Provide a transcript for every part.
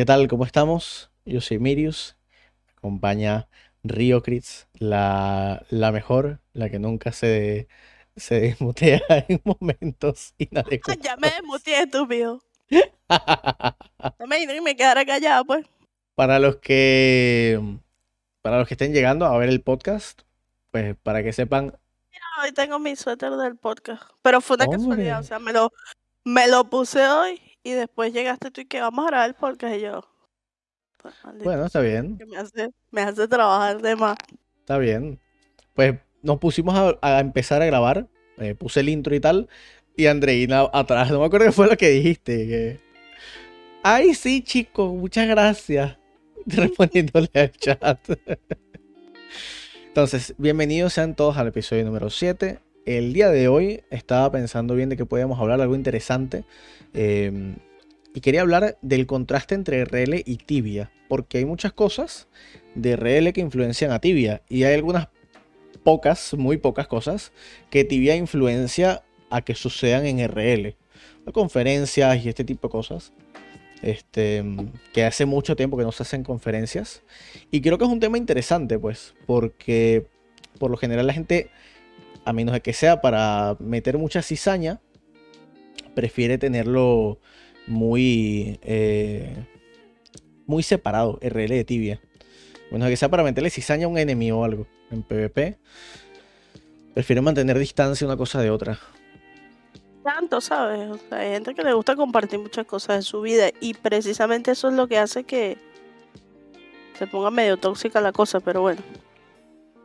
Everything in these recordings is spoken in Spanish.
¿Qué tal? ¿Cómo estamos? Yo soy Mirius. Me acompaña Riocritz, la, la mejor, la que nunca se, se desmutea en momentos inadecuados. Ya me desmuteé, estúpido. No me que me quedara callada, pues. Para los que para los que estén llegando a ver el podcast, pues para que sepan. Mira, hoy tengo mi suéter del podcast. Pero fue una Hombre. casualidad, o sea, me lo, me lo puse hoy y después llegaste tú y que vamos a grabar el podcast y yo. pues, Bueno, está bien, que me hace, me hace trabajar de más. está bien. Pues nos pusimos a, a empezar a grabar. eh, puse el intro y tal. Y Andreina atrás, no me acuerdo qué fue lo que dijiste. que, Ay, sí, chicos, muchas gracias. Respondiéndole al chat. Entonces, bienvenidos sean todos al episodio número 7. El día de hoy estaba pensando bien de que podíamos hablar algo interesante. eh, y quería hablar del contraste entre RL y Tibia. Porque hay muchas cosas de RL que influencian a Tibia. Y hay algunas pocas, muy pocas cosas, que Tibia influencia a que sucedan en RL. Conferencias y este tipo de cosas. Este, que hace mucho tiempo que no se hacen conferencias. Y creo que es un tema interesante, pues, porque por lo general la gente, a menos de que sea para meter mucha cizaña, prefiere tenerlo muy, eh, muy separado, RL de tibia. Bueno, que sea para meterle cizaña a un enemigo o algo en PvP. Prefiero mantener distancia una cosa de otra. Tanto, ¿sabes? O sea, hay gente que le gusta compartir muchas cosas de su vida y precisamente eso es lo que hace que se ponga medio tóxica la cosa, pero bueno.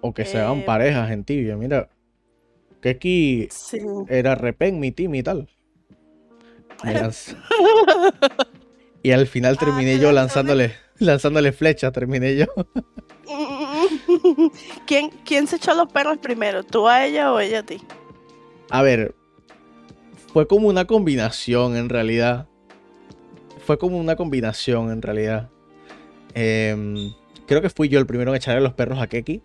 O que se hagan Eh, parejas en tibia. Mira, que aquí Sí. era Repen, mi team y tal. Y al final Ah, terminé te yo lanzándole, lanzándole flechas, terminé yo. ¿Quién, ¿Quién se echó los perros primero? ¿Tú a ella o ella a ti? A ver, fue como una combinación en realidad. Fue como una combinación en realidad. Em, creo que fui yo el primero en echarle los perros a Keki.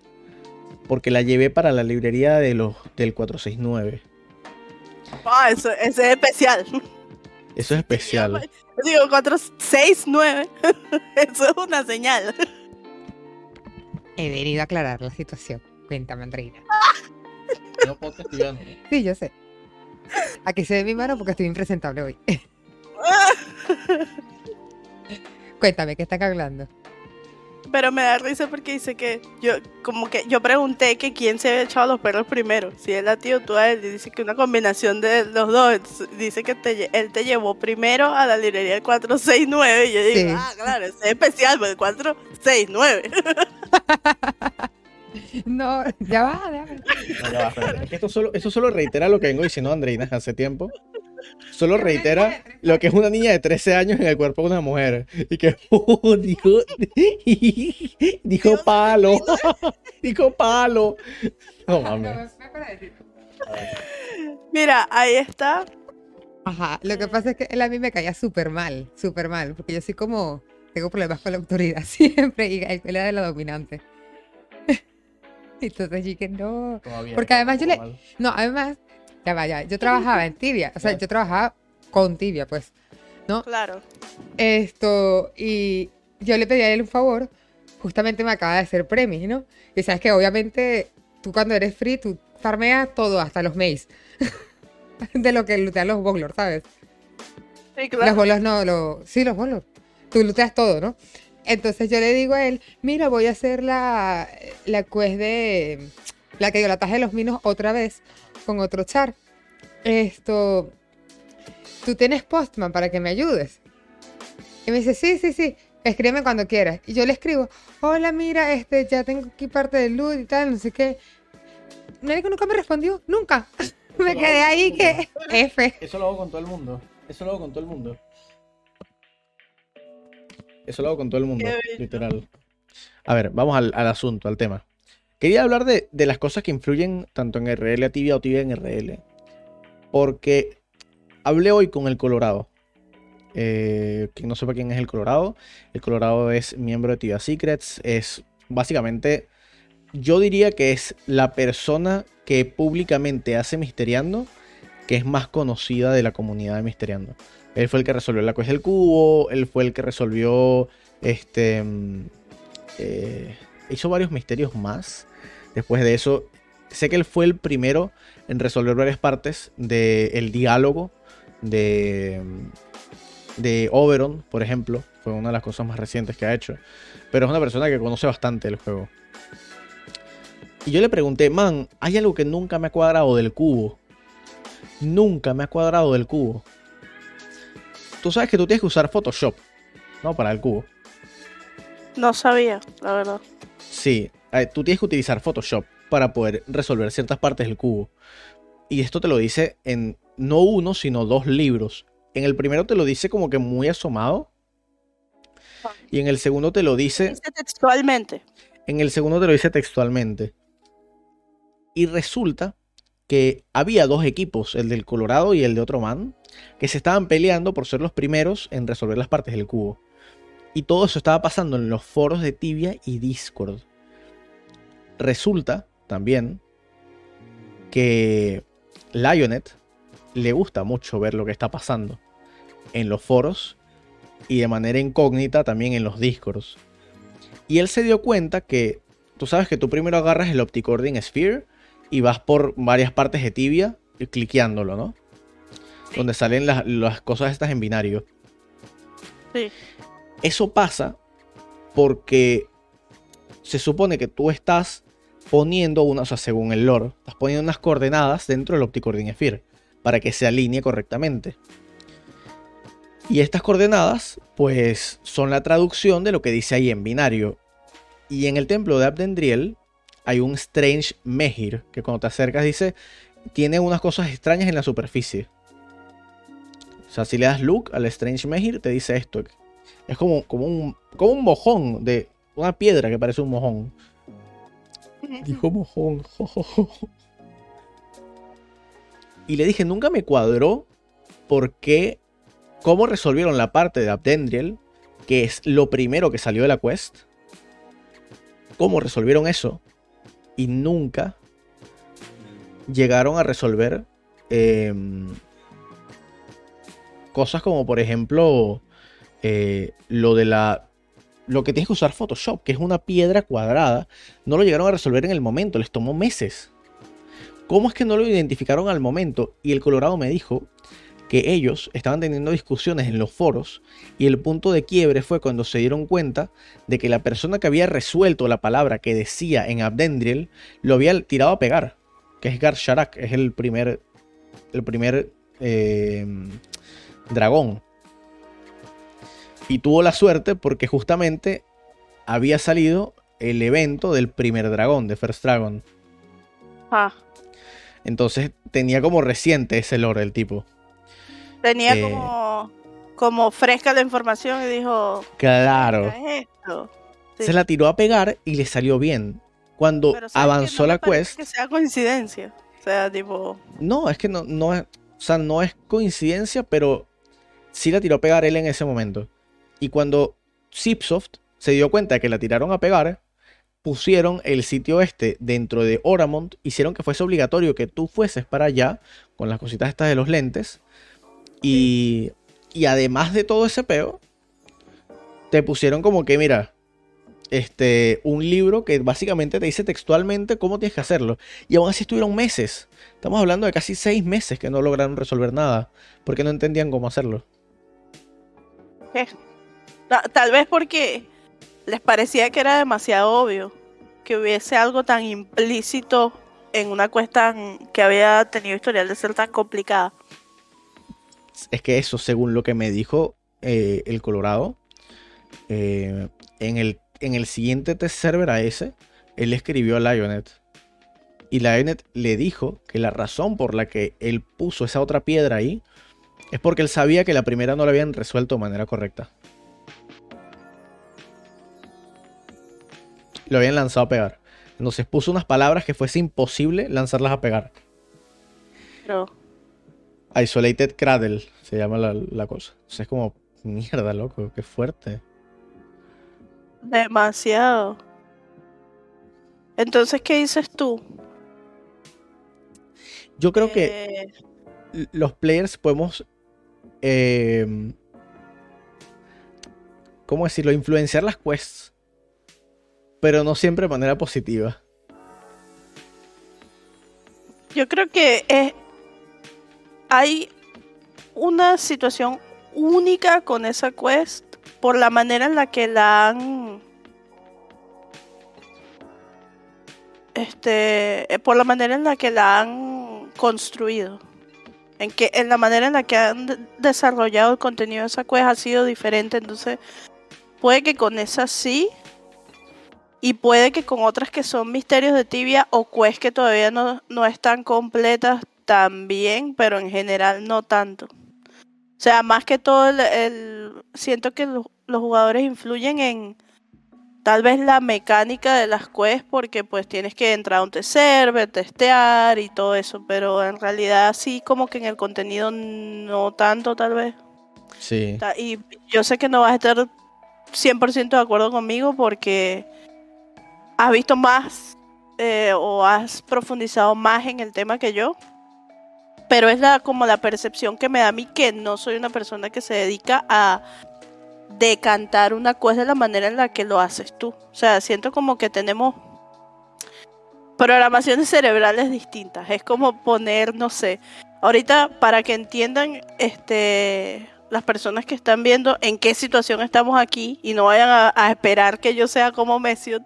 Porque la llevé para la librería de los, del 469. Ah, eso, es especial. Eso es especial. Digo, 4, 6, 9. Eso es una señal. He venido a aclarar la situación. Cuéntame, Andreina. No puedo castigar, ¿no? Sí, yo sé. Aquí se ve mi mano porque estoy impresentable hoy. Cuéntame, ¿qué están hablando? Pero me da risa porque dice que yo, como que yo pregunté que quién se había echado los perros primero. Si él a ti o tú a él. Y dice que una combinación de los dos. Dice que te él te llevó primero a la librería del 469. Y yo digo, Sí. ah, claro, ese es especial, porque el 469. No, ya va, déjame. No, ya va. Es que esto solo, eso solo reitera lo que vengo diciendo Andreina hace tiempo. Solo reitera lo que es una niña de 13 años en el cuerpo de una mujer. Y que uh, dijo, dijo palo. Dijo palo. No mames. Mira, ahí está. Ajá, lo que pasa es que él a mí me caía súper mal, súper mal, porque yo soy como, tengo problemas con la autoridad siempre y él era de la dominante. Entonces dije, no, Porque además yo le- no, además, ya vaya, yo trabajaba en Tibia, o sea, yo trabajaba con Tibia, pues, Claro. esto, y yo le pedí a él un favor, justamente me acaba de hacer premis, ¿no? Y sabes que obviamente tú cuando eres free, tú farmeas todo, hasta los maze, de lo que lootean los boglors, ¿sabes? Sí, Los claro. bolos no, lo, sí, los bolos. Tú looteas todo, ¿no? Entonces yo le digo a él, mira, voy a hacer la, la quest de la que dio la taja de los minos otra vez con otro char. Esto, tú tienes postman para que me ayudes. Y me dice, sí, sí, sí, escríbeme cuando quieras. Y yo le escribo, hola, mira, este, ya tengo aquí parte del loot y tal, no sé qué. Nadie nunca me respondió, nunca. me quedé ahí que F. Eso lo hago con todo el mundo. Eso lo hago con todo el mundo. Eso lo hago con todo el mundo, literal. A ver, vamos al, al asunto, al tema. Quería hablar de, las cosas que influyen tanto en RL a tibia o tibia en RL. Porque hablé hoy con el Colorado. Eh, quien no sepa quién es el Colorado, el Colorado es miembro de Tibia Secrets. Es básicamente, yo diría que es la persona que públicamente hace Misteriando que es más conocida de la comunidad de Misteriando. Él fue el que resolvió la cuesta del cubo, él fue el que resolvió este mm, eh, hizo varios misterios más. Después de eso, sé que él fue el primero en resolver varias partes del diálogo de de Oberon, por ejemplo, fue una de las cosas más recientes que ha hecho. Pero es una persona que conoce bastante el juego. Y yo le pregunté, man, hay algo que nunca me ha cuadrado del cubo. Nunca me ha cuadrado del cubo. Tú sabes que tú tienes que usar Photoshop, ¿no? Para el cubo. No sabía, la verdad. Sí, eh, tú tienes que utilizar Photoshop para poder resolver ciertas partes del cubo. Y esto te lo dice en no uno, sino dos libros. En el primero te lo dice como que muy asomado. Y en el segundo te lo dice. Dice textualmente. En el segundo te lo dice textualmente. Y resulta que había dos equipos, el del Colorado y el de otro man, que se estaban peleando por ser los primeros en resolver las partes del cubo. Y todo eso estaba pasando en los foros de Tibia y Discord. Resulta también que Lionet le gusta mucho ver lo que está pasando en los foros y de manera incógnita también en los Discords. Y él se dio cuenta que tú sabes que tú primero agarras el Opticording Sphere y vas por varias partes de tibia cliqueándolo, ¿no? Donde salen las, las cosas estas en binario. Sí. Eso pasa porque se supone que tú estás poniendo una, o sea, según el lore, estás poniendo unas coordenadas dentro del Opticording Sphere para que se alinee correctamente. Y estas coordenadas, pues, son la traducción de lo que dice ahí en binario. Y en el templo de Abdendriel hay un Strange Mehir, que cuando te acercas dice, tiene unas cosas extrañas en la superficie. O sea, si le das look al Strange Mehir, te dice esto. Es como, como, un, como un mojón de una piedra que parece un mojón. Dijo mojón. jo, jo, jo. Y le dije, nunca me cuadró por qué, cómo resolvieron la parte de Abdendriel, que es lo primero que salió de la quest. Cómo resolvieron eso. Y nunca llegaron a resolver em, cosas como, por ejemplo, eh, lo de la lo que tienes que usar Photoshop, que es una piedra cuadrada, no lo llegaron a resolver en el momento, les tomó meses. ¿Cómo es que no lo identificaron al momento? Y el Colorado me dijo que ellos estaban teniendo discusiones en los foros y el punto de quiebre fue cuando se dieron cuenta de que la persona que había resuelto la palabra que decía en Abdendriel lo había tirado a pegar, que es Gar Sharak, es el primer, el primer eh, dragón. Y tuvo la suerte porque justamente había salido el evento del primer dragón, de First Dragon. Ah, Entonces tenía como reciente ese lore el tipo. tenía Eh. como, como fresca la información y dijo, Claro. ¿qué es esto? Sí. Se la tiró a pegar y le salió bien. Cuando avanzó No la quest. Que sea coincidencia. O sea, tipo, No, es que no, no es. O sea, no es coincidencia, pero sí la tiró a pegar él en ese momento. Y cuando Zipsoft se dio cuenta de que la tiraron a pegar, pusieron el sitio este dentro de Oramont, hicieron que fuese obligatorio que tú fueses para allá con las cositas estas de los lentes. Y, y además de todo ese peo, te pusieron como que, mira, este, un libro que básicamente te dice textualmente cómo tienes que hacerlo. Y aún así estuvieron meses. Estamos hablando de casi seis meses que no lograron resolver nada. Porque no entendían cómo hacerlo. Tal vez porque les parecía que era demasiado obvio que hubiese algo tan implícito en una cuesta que había tenido historial de ser tan complicada. Es que eso, según lo que me dijo eh, el Colorado, eh, en, el, en el siguiente test server a ese, él escribió a Lionet. Y Lionet le dijo que la razón por la que él puso esa otra piedra ahí es porque él sabía que la primera no la habían resuelto de manera correcta. Lo habían lanzado a pegar. Entonces puso unas palabras que fuese imposible lanzarlas a pegar. Pero Isolated Cradle se llama la, la cosa. Entonces es como, mierda, loco, qué fuerte. demasiado. Entonces, ¿qué dices tú? Yo creo que Eh, los players podemos. eh, ¿Cómo decirlo? Influenciar las quests. Pero no siempre de manera positiva. Yo creo que es- hay una situación única con esa quest por la manera en la que la han este eh, por la manera en la que la han construido en que en la manera en la que han de- desarrollado el contenido de esa quest ha sido diferente entonces puede que con esa sí y puede que con otras que son misterios de tibia o quests que todavía no, no están completas también, pero en general no tanto. O sea, más que todo, el, el- siento que lo- los jugadores influyen en tal vez la mecánica de las quests porque pues tienes que entrar a un server, testear y todo eso, pero en realidad sí como que en el contenido no tanto tal vez. Sí. Y yo sé que no vas a estar 100% de acuerdo conmigo porque has visto más eh, o has profundizado más en el tema que yo. Pero es la, como la percepción que me da a mí que no soy una persona que se dedica a decantar una cosa de la manera en la que lo haces tú. O sea, siento como que tenemos programaciones cerebrales distintas. Es como poner, no sé, ahorita para que entiendan este las personas que están viendo en qué situación estamos aquí y no vayan a, esperar que yo sea como Messiot,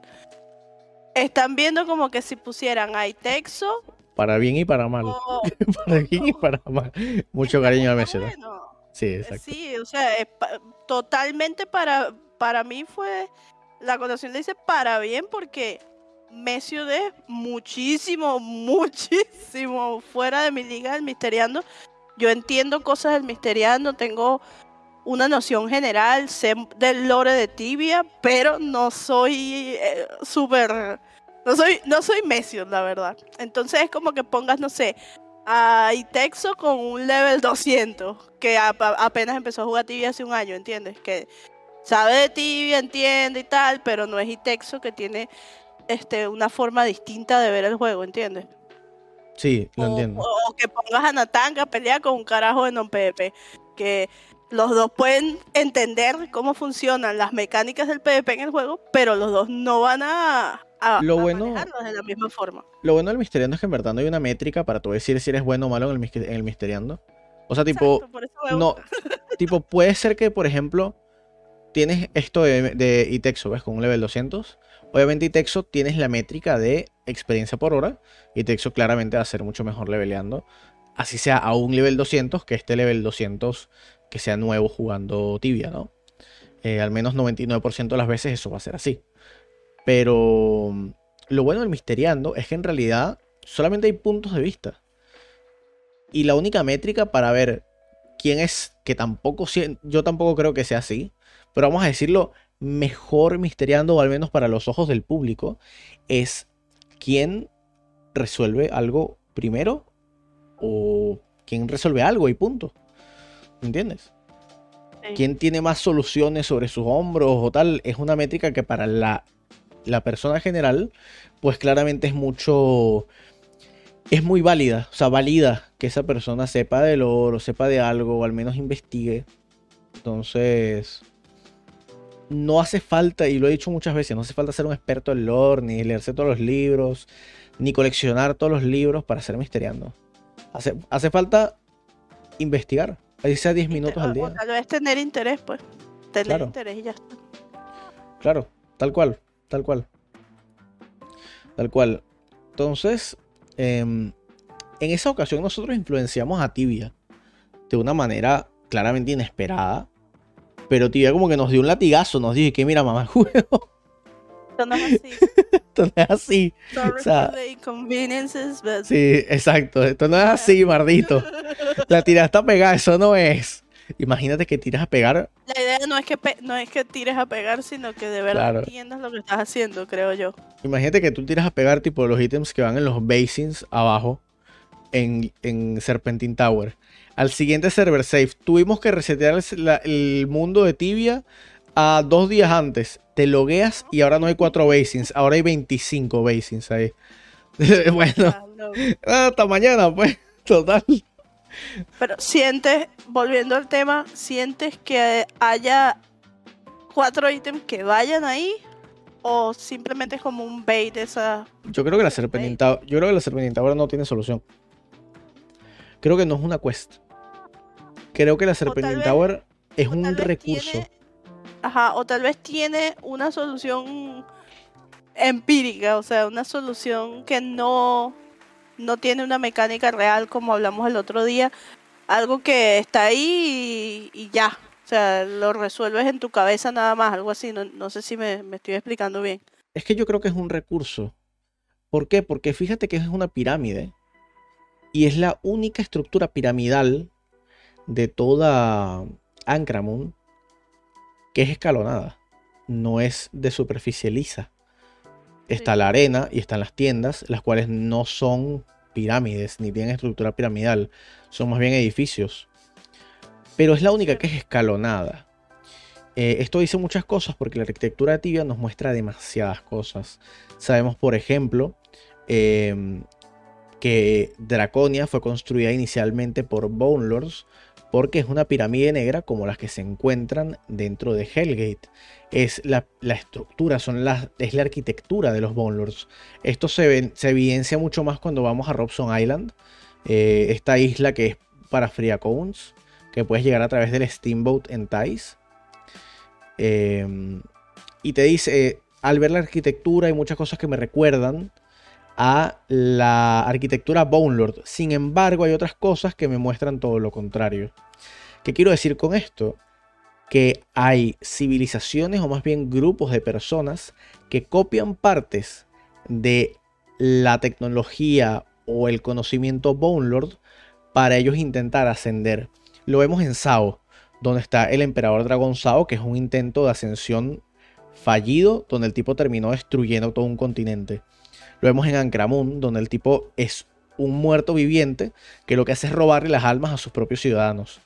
están viendo como que si pusieran a Itexo Para bien y para mal. o Para bien y para mal. Mucho cariño a Messi. ¿no? bueno, Sí, Eh, exacto. Sí, o sea, es pa- totalmente para, para mí fue, la connotación le dice para bien porque Messi es muchísimo, muchísimo fuera de mi liga del Misteriando. Yo entiendo cosas del Misteriando, tengo una noción general, sé del lore de Tibia, pero no soy eh, súper... No soy, no soy Messi, la verdad. Entonces es como que pongas, no sé, a Itexo con un level 200, que a- a- apenas empezó a jugar Tibia hace un año, ¿entiendes? Que sabe de Tibia, entiende y tal, pero no es Itexo que tiene este, una forma distinta de ver el juego, ¿entiendes? Sí, lo o, entiendo. o- que pongas a Natanga a pelear con un carajo de non PvP. Que los dos pueden entender cómo funcionan las mecánicas del PvP en el juego, pero los dos no van a, a, Lo a bueno- manejarlos de la misma forma. Lo bueno del Misteriando es que en verdad no hay una métrica para tú decir si eres bueno o malo en el, en el Misteriando. O sea, tipo, Exacto, no, tipo, puede ser que, por ejemplo, tienes esto de, de Itexo, ¿ves? Con un level 200. Obviamente Itexo tienes la métrica de experiencia por hora. Itexo claramente va a ser mucho mejor leveleando. Así sea a un level 200 que este level 200 que sea nuevo jugando tibia, ¿no? Eh, al menos 99% de las veces eso va a ser así. Pero mm, lo bueno del Misteriando es que en realidad solamente hay puntos de vista. Y la única métrica para ver quién es, que tampoco, yo tampoco creo que sea así, pero vamos a decirlo, mejor misteriando, o al menos para los ojos del público, es quién resuelve algo primero o quién resuelve algo y punto. ¿Entiendes? Sí. quién tiene más soluciones sobre sus hombros o tal, es una métrica que para la, la persona general, pues claramente es mucho, es muy válida, o sea, valida que esa persona sepa del oro, sepa de algo, o al menos investigue. Entonces, no hace falta, y lo he dicho muchas veces, no hace falta ser un experto en lore, ni leerse todos los libros, ni coleccionar todos los libros para ser misteriando. Hace, hace falta investigar, ahí sea 10 minutos al o día. tal vez tener interés, pues. tener Claro. interés y ya está. Claro, tal cual, tal cual. Tal cual. Entonces, em, en esa ocasión nosotros influenciamos a Tibia de una manera claramente inesperada. Pero Tibia como que nos dio un latigazo, nos dijo que mira mamá, juego, no es así. esto no es así. Sorry sea, for the inconveniences, but... Sí, exacto, esto no es así, mardito. La tiraste a pegar, eso no es. Imagínate que tiras a pegar, La idea no es que no es que tires a pegar, sino que de verdad Claro. entiendas lo que estás haciendo, creo yo. imagínate que tú tiras a pegar tipo los ítems que van en los basins abajo en, en Serpentine Tower. Al siguiente server safe, tuvimos que resetear el, la- el mundo de Tibia a dos días antes. Te logueas y ahora no hay cuatro basins, ahora hay 25 basins ahí. bueno, Ah, no. hasta mañana, pues, total. Pero sientes, volviendo al tema, sientes que haya cuatro ítems que vayan ahí o simplemente es como un bait esa Yo creo que la Serpentine Tower, yo creo que la Serpentine Tower no tiene solución. Creo que no es una quest. Creo que la Serpentine vez- Tower es un recurso. tiene- o tal vez tiene una solución empírica, o sea, una solución que no, no tiene una mecánica real como hablamos el otro día, algo que está ahí y, ya, o sea, lo resuelves en tu cabeza nada más, algo así, no, no sé si me, me estoy explicando bien. Es que yo creo que es un recurso. ¿Por qué? Porque fíjate que es una pirámide. Y es la única estructura piramidal de toda Ancramon que es escalonada. No es de superficie lisa. Está Sí. la arena y están las tiendas, las cuales no son pirámides ni tienen estructura piramidal. Son más bien edificios. Pero es la única que es escalonada. Eh, esto dice muchas cosas porque la arquitectura de Tibia nos muestra demasiadas cosas. Sabemos, por ejemplo, em, que Draconia fue construida inicialmente por Bone Lords porque es una pirámide negra como las que se encuentran dentro de Hellgate. Es la, estructura, son las, es la arquitectura de los Bone Lords. Esto se, evidencia mucho más cuando vamos a Robson Island, eh, esta isla que es para Friacones, que puedes llegar a través del Steamboat en Thais. Eh, y te dice, al ver la arquitectura hay muchas cosas que me recuerdan a la arquitectura Bone Lord. Sin embargo, hay otras cosas que me muestran todo lo contrario. ¿Qué quiero decir con esto? Que hay civilizaciones o más bien grupos de personas que copian partes de la tecnología o el conocimiento Bone Lord para ellos intentar ascender. Lo vemos en Sao, donde está el emperador dragón Sao, que es un intento de ascensión fallido, donde el tipo terminó destruyendo todo un continente. Lo vemos en Ancramun, donde el tipo es un muerto viviente que lo que hace es robarle las almas a sus propios ciudadanos.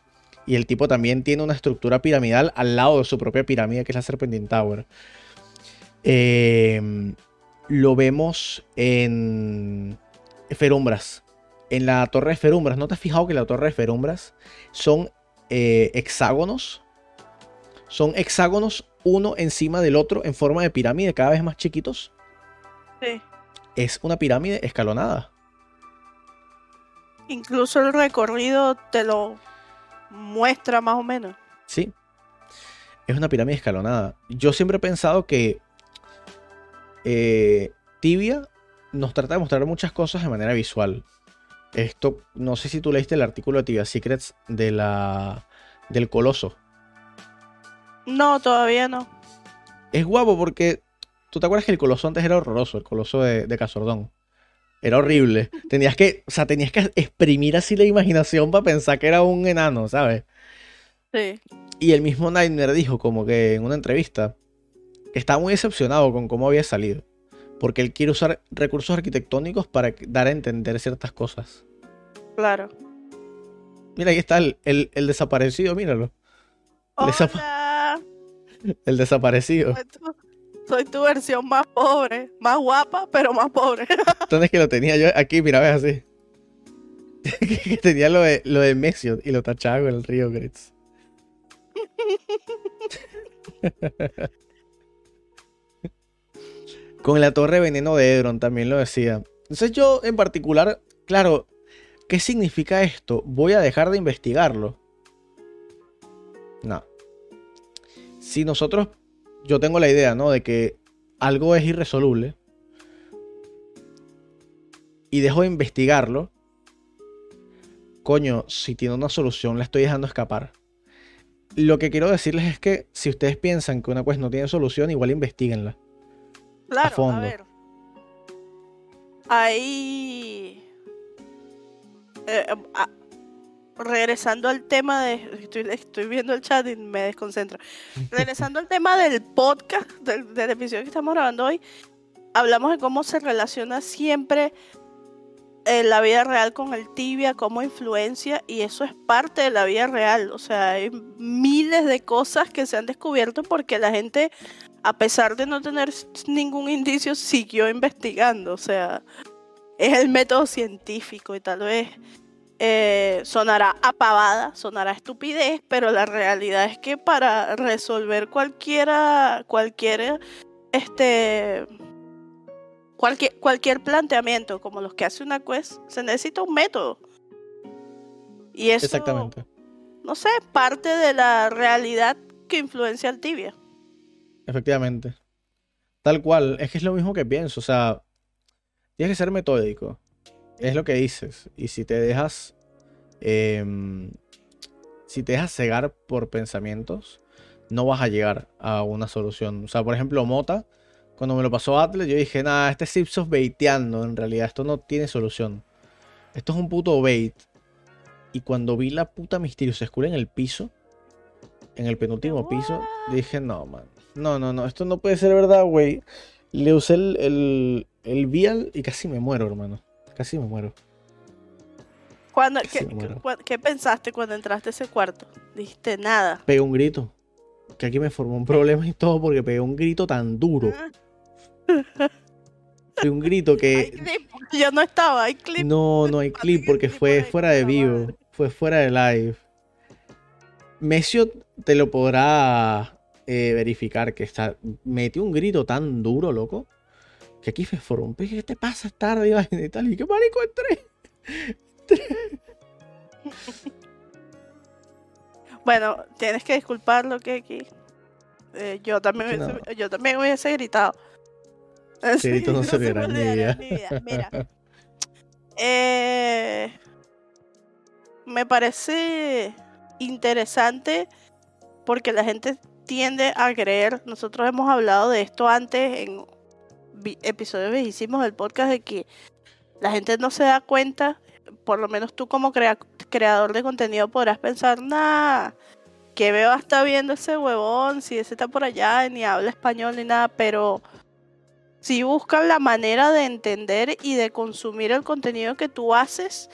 Y el tipo también tiene una estructura piramidal al lado de su propia pirámide, que es la Serpentine Tower. Eh, lo vemos en Ferumbras. En la Torre de Ferumbras. ¿No te has fijado que la Torre de Ferumbras son eh, hexágonos? Son hexágonos uno encima del otro en forma de pirámide, cada vez más chiquitos. Sí. Es una pirámide escalonada. Incluso el recorrido te lo muestra más o menos. Sí. Es una pirámide escalonada. Yo siempre he pensado que eh, Tibia nos trata de mostrar muchas cosas de manera visual. Esto, no sé si tú leíste el artículo de Tibia Secrets de la, del Coloso. No, todavía no. Es guapo porque tú te acuerdas que el Coloso antes era horroroso, el Coloso de, de Casordón. Era horrible. Tenías que, o sea, tenías que exprimir así la imaginación para pensar que era un enano, ¿sabes? Sí. Y el mismo Nightmare dijo como que en una entrevista que estaba muy decepcionado con cómo había salido. Porque él quiere usar recursos arquitectónicos para dar a entender ciertas cosas. Claro. Mira, ahí está el, el- el desaparecido, míralo. Hola. El desaparecido. Soy tu, versión más pobre, más guapa, pero más pobre. ¿Dónde es que lo tenía yo? Aquí, mira, ves así. que tenía lo de, lo de Mesiot y lo tachaba con el río Gritz. con la torre veneno de Edron también lo decía. Entonces yo en particular, claro, ¿qué significa esto? ¿Voy a dejar de investigarlo? No. si nosotros, yo tengo la idea, ¿no? De que algo es irresoluble y dejo de investigarlo, coño, si tiene una solución, la estoy dejando escapar. Lo que quiero decirles es que si ustedes piensan que una quest no tiene solución, igual investiguenla. Claro, a, fondo. ver. Ahí. eh, regresando al tema de. Estoy, viendo el chat y me desconcentro. Regresando al tema del podcast, del, del episodio que estamos grabando hoy, hablamos de cómo se relaciona siempre eh, la vida real con el tibia, cómo influencia, y eso es parte de la vida real. O sea, hay miles de cosas que se han descubierto porque la gente, a pesar de no tener ningún indicio, siguió investigando. O sea, es el método científico y tal vez eh, sonará apavada, sonará estupidez, pero la realidad es que para resolver cualquiera, cualquier, este, cualquier, cualquier planteamiento como los que hace una quest, se necesita un método. Y eso, Exactamente. no sé, parte de la realidad que influencia al tibia. Efectivamente. Tal cual. Es que es lo mismo que pienso. O sea, tienes que ser metódico. Es lo que dices. Y si te dejas. em, si te dejas cegar por pensamientos, no vas a llegar a una solución. O sea, por ejemplo, Mota, cuando me lo pasó Atlas, yo dije, nada, este es Ipsos baiteando. En realidad, esto no tiene solución. Esto es un puto bait. Y cuando vi la puta Mysterious Skull en el piso, en el penúltimo piso, dije, no, man. No, no, no, esto no puede ser verdad, güey. Le usé el, el, el vial y casi me muero, hermano. Casi me muero. Cuando, Casi ¿qué, me muero. qué- qué pensaste cuando entraste a ese cuarto? Dijiste nada. Pegué un grito. Que aquí me formó un problema y todo porque pegué un grito tan duro. Ah, Fue un grito que clip, yo no estaba, hay clip. no, no hay clip porque fue fuera de vivo. Fue fuera de live. Mesio te lo podrá eh, verificar que está. Metió un grito tan duro, loco. Que aquí formó un ¿Qué te pasa tarde y tal? Y qué marico entré. Bueno, tienes que disculparlo que aquí. eh, yo también Sí, hubiese, yo también hubiese gritado. Ese grito no se en mi vida. Mira. eh, me parece interesante porque la gente tiende a creer, nosotros hemos hablado de esto antes en episodios viejísimos del podcast, de que la gente no se da cuenta, por lo menos tú como crea- creador de contenido podrás pensar, nah, que veo está viendo ese huevón, si ese está por allá, ni habla español ni nada, pero si buscan la manera de entender y de consumir el contenido que tú haces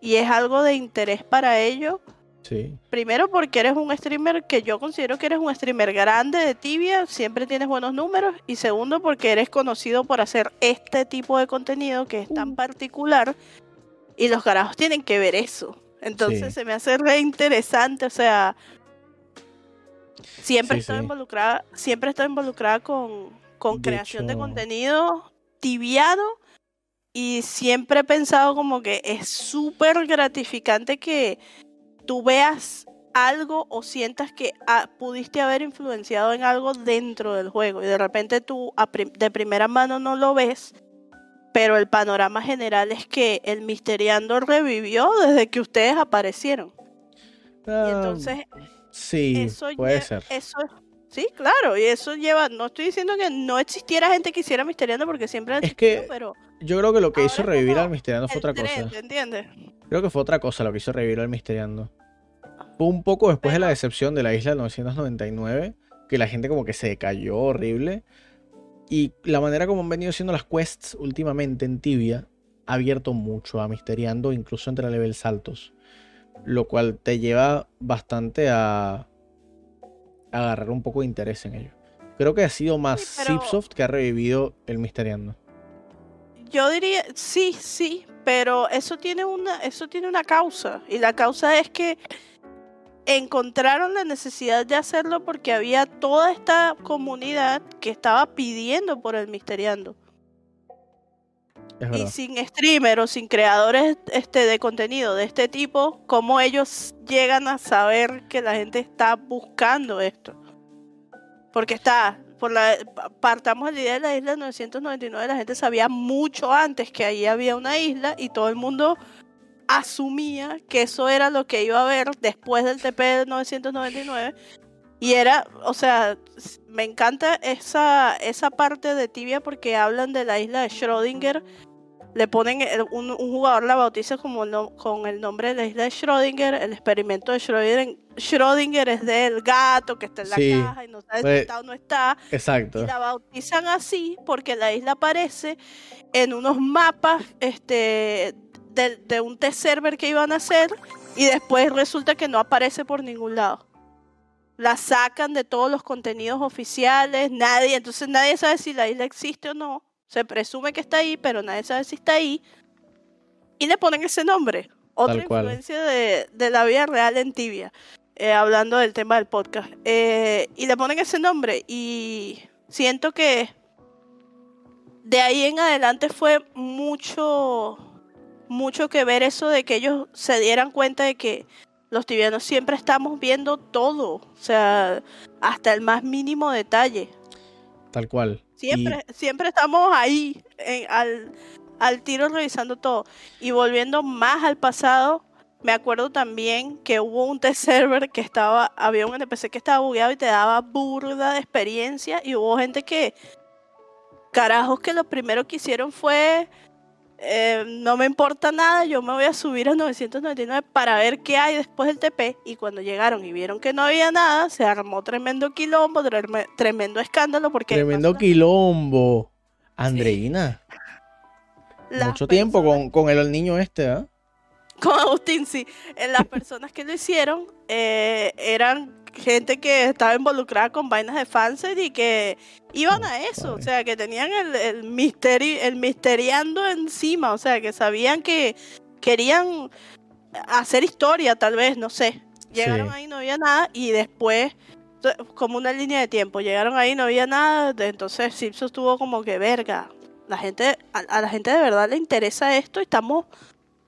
y es algo de interés para ellos, Sí. Primero porque eres un streamer que yo considero que eres un streamer grande de tibia, siempre tienes buenos números. Y segundo porque eres conocido por hacer este tipo de contenido que es tan particular. Y los carajos tienen que ver eso. Entonces Sí. se me hace re interesante, o sea... Siempre Sí, estoy sí. involucrada, siempre estoy involucrada con, con De creación de contenido tibiano y siempre he pensado como que es súper gratificante que tú veas algo o sientas que ah, pudiste haber influenciado en algo dentro del juego y de repente tú a de primera mano no lo ves, pero el panorama general es que el Misteriando revivió desde que ustedes aparecieron. Y Ah, entonces sí, eso puede ser. Eso, sí, claro, y eso lleva, no estoy diciendo que no existiera gente que hiciera Misteriando porque siempre ha Es existido, que pero Yo creo que lo que ahora hizo revivir al Misteriano fue otra cosa. ¿entiendes? Creo que fue otra cosa lo que hizo revivir al Misteriando. Fue un poco después de la decepción de la isla 999, que la gente como que se cayó horrible. Y la manera como han venido siendo las quests últimamente en Tibia ha abierto mucho a Misteriando, incluso entre levels altos. Lo cual te lleva bastante a, a agarrar un poco de interés en ello. Creo que ha sido más Sí, pero- Zipsoft que ha revivido el Misteriando. Yo diría, sí, sí, pero eso tiene una, eso tiene una causa. Y la causa es que encontraron la necesidad de hacerlo porque había toda esta comunidad que estaba pidiendo por el Misteriando. Y sin streamer o sin creadores este, de contenido de este tipo, ¿cómo ellos llegan a saber que la gente está buscando esto? Porque está, por la, partamos de la idea de la isla de 999, la gente sabía mucho antes que ahí había una isla y todo el mundo asumía que eso era lo que iba a haber después del TP de 999. Y era, o sea, me encanta esa, esa parte de Tibia porque hablan de la isla de Schrödinger. Le ponen, un, jugador la bautiza como con el nombre de la isla de Schrödinger, el experimento de Schrödinger. Schrödinger es del gato que está en la caja y no sabe si está o no está. Exacto. Y la bautizan así porque la isla aparece en unos mapas este, de, un test server que iban a hacer y después resulta que no aparece por ningún lado. La sacan de todos los contenidos oficiales, nadie, entonces nadie sabe si la isla existe o no. Se presume que está ahí, pero nadie sabe si está ahí. Y le ponen ese nombre. Otra influencia de, la vida real en Tibia. Eh, hablando del tema del podcast. Eh, y le ponen ese nombre. Y siento que de ahí en adelante fue mucho mucho que ver eso de que ellos se dieran cuenta de que los tibianos siempre estamos viendo todo, o sea, hasta el más mínimo detalle. Tal cual. Siempre, siempre estamos ahí, al, al tiro revisando todo. Y volviendo más al pasado, me acuerdo también que hubo un test server que estaba, había un NPC que estaba bugueado y te daba burda de experiencia y hubo gente que, carajos, que lo primero que hicieron fue eh, no me importa nada, yo me voy a subir a 999 para ver qué hay después del TP. Y cuando llegaron y vieron que no había nada, se armó tremendo quilombo, tremendo escándalo. porque Tremendo quilombo. Andreina. Mucho tiempo con, con, el niño este, ¿ah? Con Agustín, sí. Eh, las personas que lo hicieron eh, eran gente que estaba involucrada con vainas de fanset y que iban a eso, o sea, que tenían el, el, misterio, el misteriando encima, o sea, que sabían que querían hacer historia, tal vez, no sé. Llegaron ahí, no había nada, y después, como una línea de tiempo, llegaron ahí, no había nada, entonces Simpson estuvo como que, verga, la gente, a la gente de verdad le interesa esto, estamos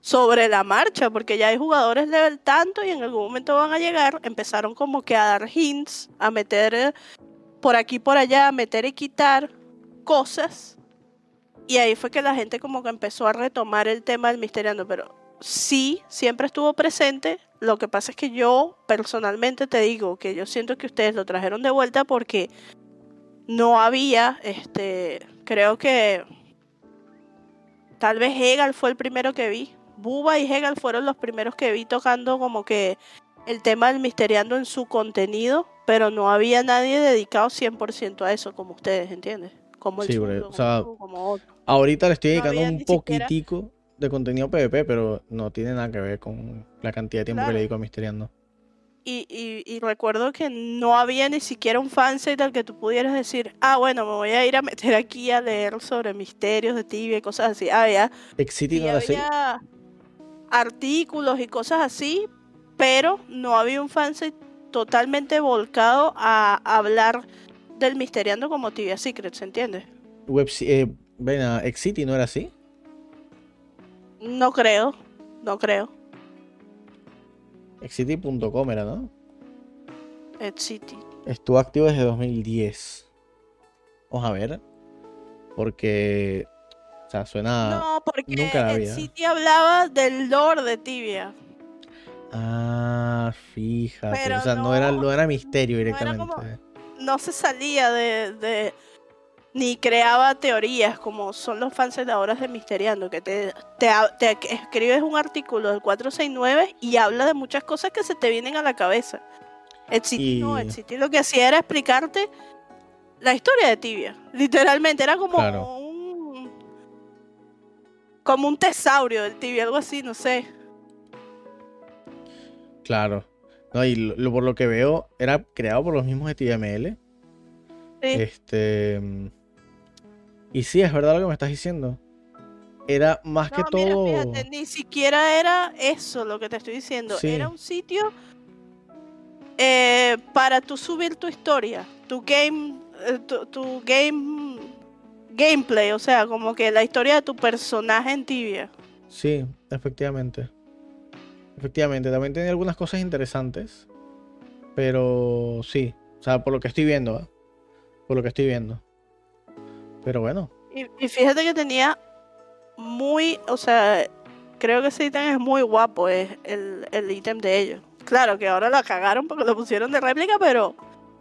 sobre la marcha, porque ya hay jugadores level tanto y en algún momento van a llegar, empezaron como que a dar hints, a meter eh, por aquí por allá, a meter y quitar cosas. Y ahí fue que la gente como que empezó a retomar el tema del misteriando, pero sí, siempre estuvo presente. Lo que pasa es que yo personalmente te digo que yo siento que ustedes lo trajeron de vuelta porque no había, este, creo que tal vez Hegel fue el primero que vi, Buba y Hegel fueron los primeros que vi tocando como que el tema del misteriando en su contenido, pero no había nadie dedicado 100% a eso como ustedes, ¿entiendes? Como el sí, o sea, Ahorita le estoy dedicando un poquitico de contenido PvP, pero no tiene nada que ver con la cantidad de tiempo que le dedico a misteriando. Y, y, recuerdo que no había ni siquiera un fansite al que tú pudieras decir, ah, bueno, me voy a ir a meter aquí a leer sobre misterios de tibia y cosas así. Ah, ya. Exit no había artículos y cosas así, pero no había un fansite totalmente volcado a hablar del Misteriando como Tibia Secrets, ¿entiendes? Web, eh, ven a Exity, ¿no era así? No creo, no creo. Exity.com era, ¿no? Exity. Estuvo activo desde 2010. Vamos a ver. Porque o sea, suena. No, porque el City hablaba del lore de Tibia. Ah, fíjate. o sea, no, era, no era misterio directamente. No, se salía de, Ni creaba teorías como son los fans de ahora de Misteriando, que te, te, escribes un artículo del 469 y habla de muchas cosas que se te vienen a la cabeza. El City no, el City lo que hacía era explicarte la historia de Tibia. Literalmente, era como como un tesaurio del tibia, algo así, no sé. Claro. No, y lo, por lo que veo, era creado por los mismos de TVML. Sí. Este. Y sí, es verdad lo que me estás diciendo. Era más que todo. Fíjate, ni siquiera era eso lo que te estoy diciendo. Era un sitio eh, para tú subir tu historia, tu game, eh, tu game gameplay, o sea, como que la historia de tu personaje en tibia. Sí, efectivamente. Efectivamente, también tiene algunas cosas interesantes. Pero sí, o sea, por lo que estoy viendo. Por lo que estoy viendo. Pero bueno. Y, y fíjate que tenía muy, o sea, creo que ese ítem es muy guapo, es el, el ítem de ellos. Claro que ahora la cagaron porque lo pusieron de réplica, pero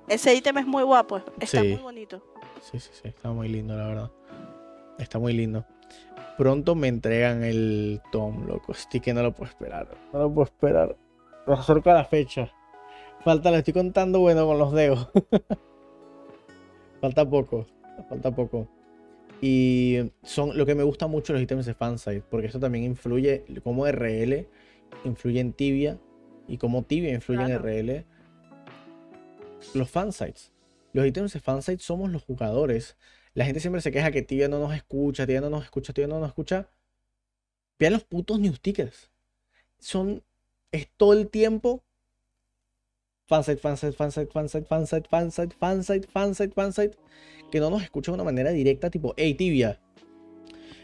ese ítem es muy guapo, está Sí. muy bonito. Sí, sí, sí, está muy lindo, la verdad. Está muy lindo. Pronto me entregan el Tom, loco. Estoy que no lo puedo esperar. No lo puedo esperar. Nos acerca la fecha. Falta, le estoy contando, bueno, con los dedos. falta poco. Falta poco. Y son lo que me gusta mucho los ítems de fansite, porque eso también influye, como RL influye en Tibia y como Tibia influye Claro. en RL. Los fansites. Los ítems de fansite somos los jugadores. La gente siempre se queja que Tibia no nos escucha, Tibia no nos escucha, Tibia no nos escucha. Vean los putos news tickers. Son. Es todo el tiempo. Fansite, fansite, fansite, fansite, fansite, fansite, fansite, fansite, fansite. Que no nos escucha de una manera directa, tipo, hey Tibia.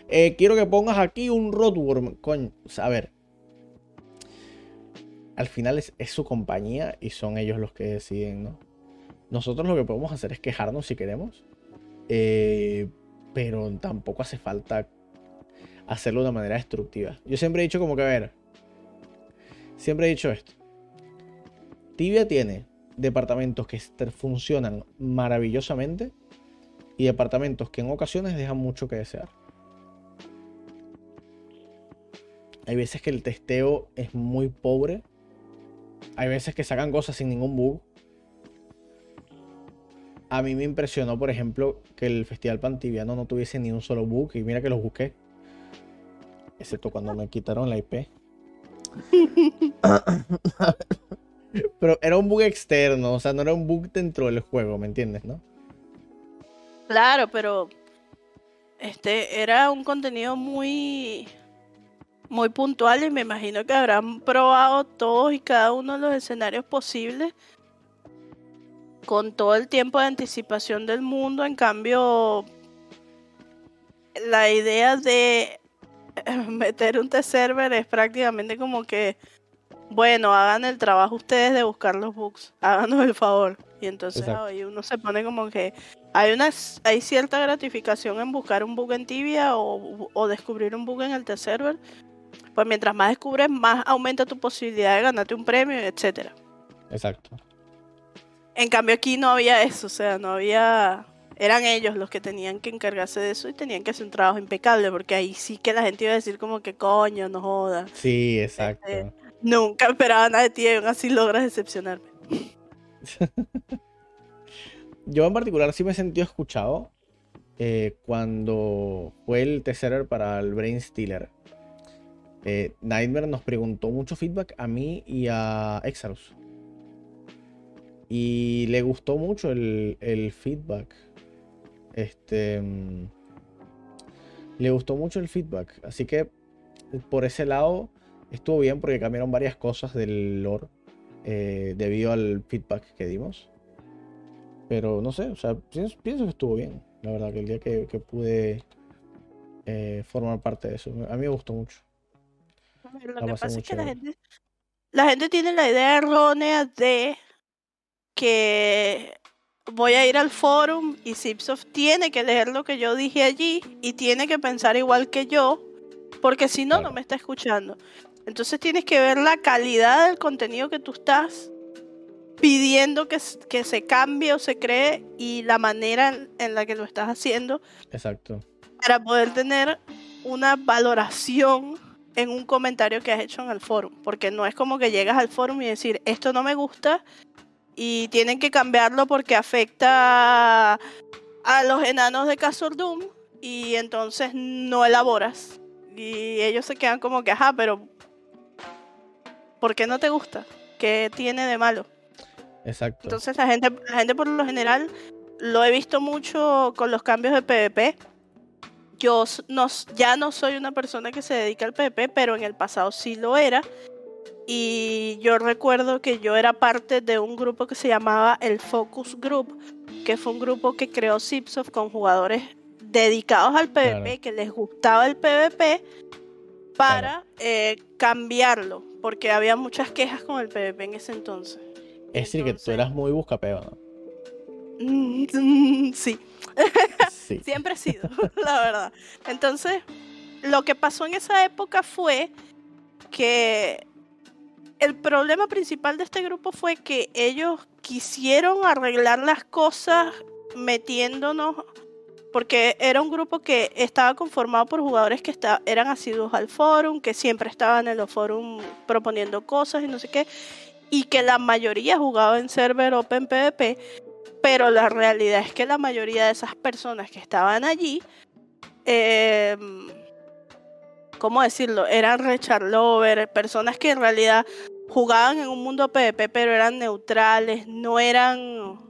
eh, quiero que pongas aquí un Rotworm. Coño, a ver. Al final es, es su compañía y son ellos los que deciden, ¿no? Nosotros lo que podemos hacer es quejarnos si queremos. eh, pero tampoco hace falta hacerlo de una manera destructiva. Yo siempre he dicho como que, a ver. Siempre he dicho esto. Tibia tiene departamentos que funcionan maravillosamente y departamentos que en ocasiones dejan mucho que desear. Hay veces que el testeo es muy pobre. Hay veces que sacan cosas sin ningún bug. A mí me impresionó, por ejemplo, que el Festival Pantibiano no tuviese ni un solo bug. Y mira que los busqué. Excepto cuando me quitaron la IP. Pero era un bug externo, o sea, no era un bug dentro del juego, ¿me entiendes, no? Claro, pero este era un contenido muy muy puntual y me imagino que habrán probado todos y cada uno de los escenarios posibles con todo el tiempo de anticipación del mundo. En cambio, la idea de meter un test server es prácticamente como que, bueno, hagan el trabajo ustedes de buscar los bugs, háganos el favor. Y entonces ahí uno se pone como que hay una hay cierta gratificación en buscar un bug en Tibia o, o descubrir un bug en el test server. Pues mientras más descubres, más aumenta tu posibilidad de ganarte un premio, etcétera. Exacto. En cambio aquí no había eso, o sea, no había... Eran ellos los que tenían que encargarse de eso y tenían que hacer un trabajo impecable, porque ahí sí que la gente iba a decir como que coño, no joda. Sí, exacto. Este, Nunca esperaba nada de ti y aún así logras decepcionarme. Yo en particular sí me sentido escuchado eh, cuando fue el test server para el Brain Stealer. Eh, Nightmare nos preguntó mucho feedback a mí y a Exarus. Y le gustó mucho el, el feedback. Este. mm, Le gustó mucho el feedback. Así que por ese lado estuvo bien porque cambiaron varias cosas del lore eh, debido al feedback que dimos. Pero no sé, o sea, pienso, pienso que estuvo bien. La verdad, que el día que, que pude eh, formar parte de eso, a mí me gustó mucho. Lo La que pasa es que la gente, la gente tiene la idea errónea de que voy a ir al forum y Zipsoft tiene que leer lo que yo dije allí y tiene que pensar igual que yo, porque si no, no me está escuchando. Entonces tienes que ver la calidad del contenido que tú estás pidiendo que, que se cambie o se cree y la manera en- en la que lo estás haciendo Exacto. para poder tener una valoración en un comentario que has hecho en el foro. Porque no es como que llegas al foro y decir, esto no me gusta y tienen que cambiarlo porque afecta a los enanos de Castle Doom y entonces no elaboras. Y ellos se quedan como que, ajá, pero ¿por qué no te gusta? ¿Qué tiene de malo? Exacto. Entonces la gente, la gente por lo general lo he visto mucho con los cambios de PvP. Yo no ya no soy una persona que se dedica al PvP, pero en el pasado sí lo era. Y yo recuerdo que yo era parte de un grupo que se llamaba el Focus Group, que fue un grupo que creó Zipsoft con jugadores dedicados al PvP, Claro. que les gustaba el PvP, para eh, cambiarlo, porque había muchas quejas con el PvP en ese entonces. es decir, que tú eras muy buscapeo, ¿no? Mm, sí, Sí. siempre he sido, la verdad. Entonces, lo que pasó en esa época fue que el problema principal de este grupo fue que ellos quisieron arreglar las cosas metiéndonos, porque era un grupo que estaba conformado por jugadores que eran asiduos al forum, que siempre estaban en los forum proponiendo cosas y no sé qué, y que la mayoría jugaba en server Open PvP, pero la realidad es que la mayoría de esas personas que estaban allí, eh, ¿cómo decirlo? Eran Richard Lover, personas que en realidad jugaban en un mundo PvP, pero eran neutrales, no eran...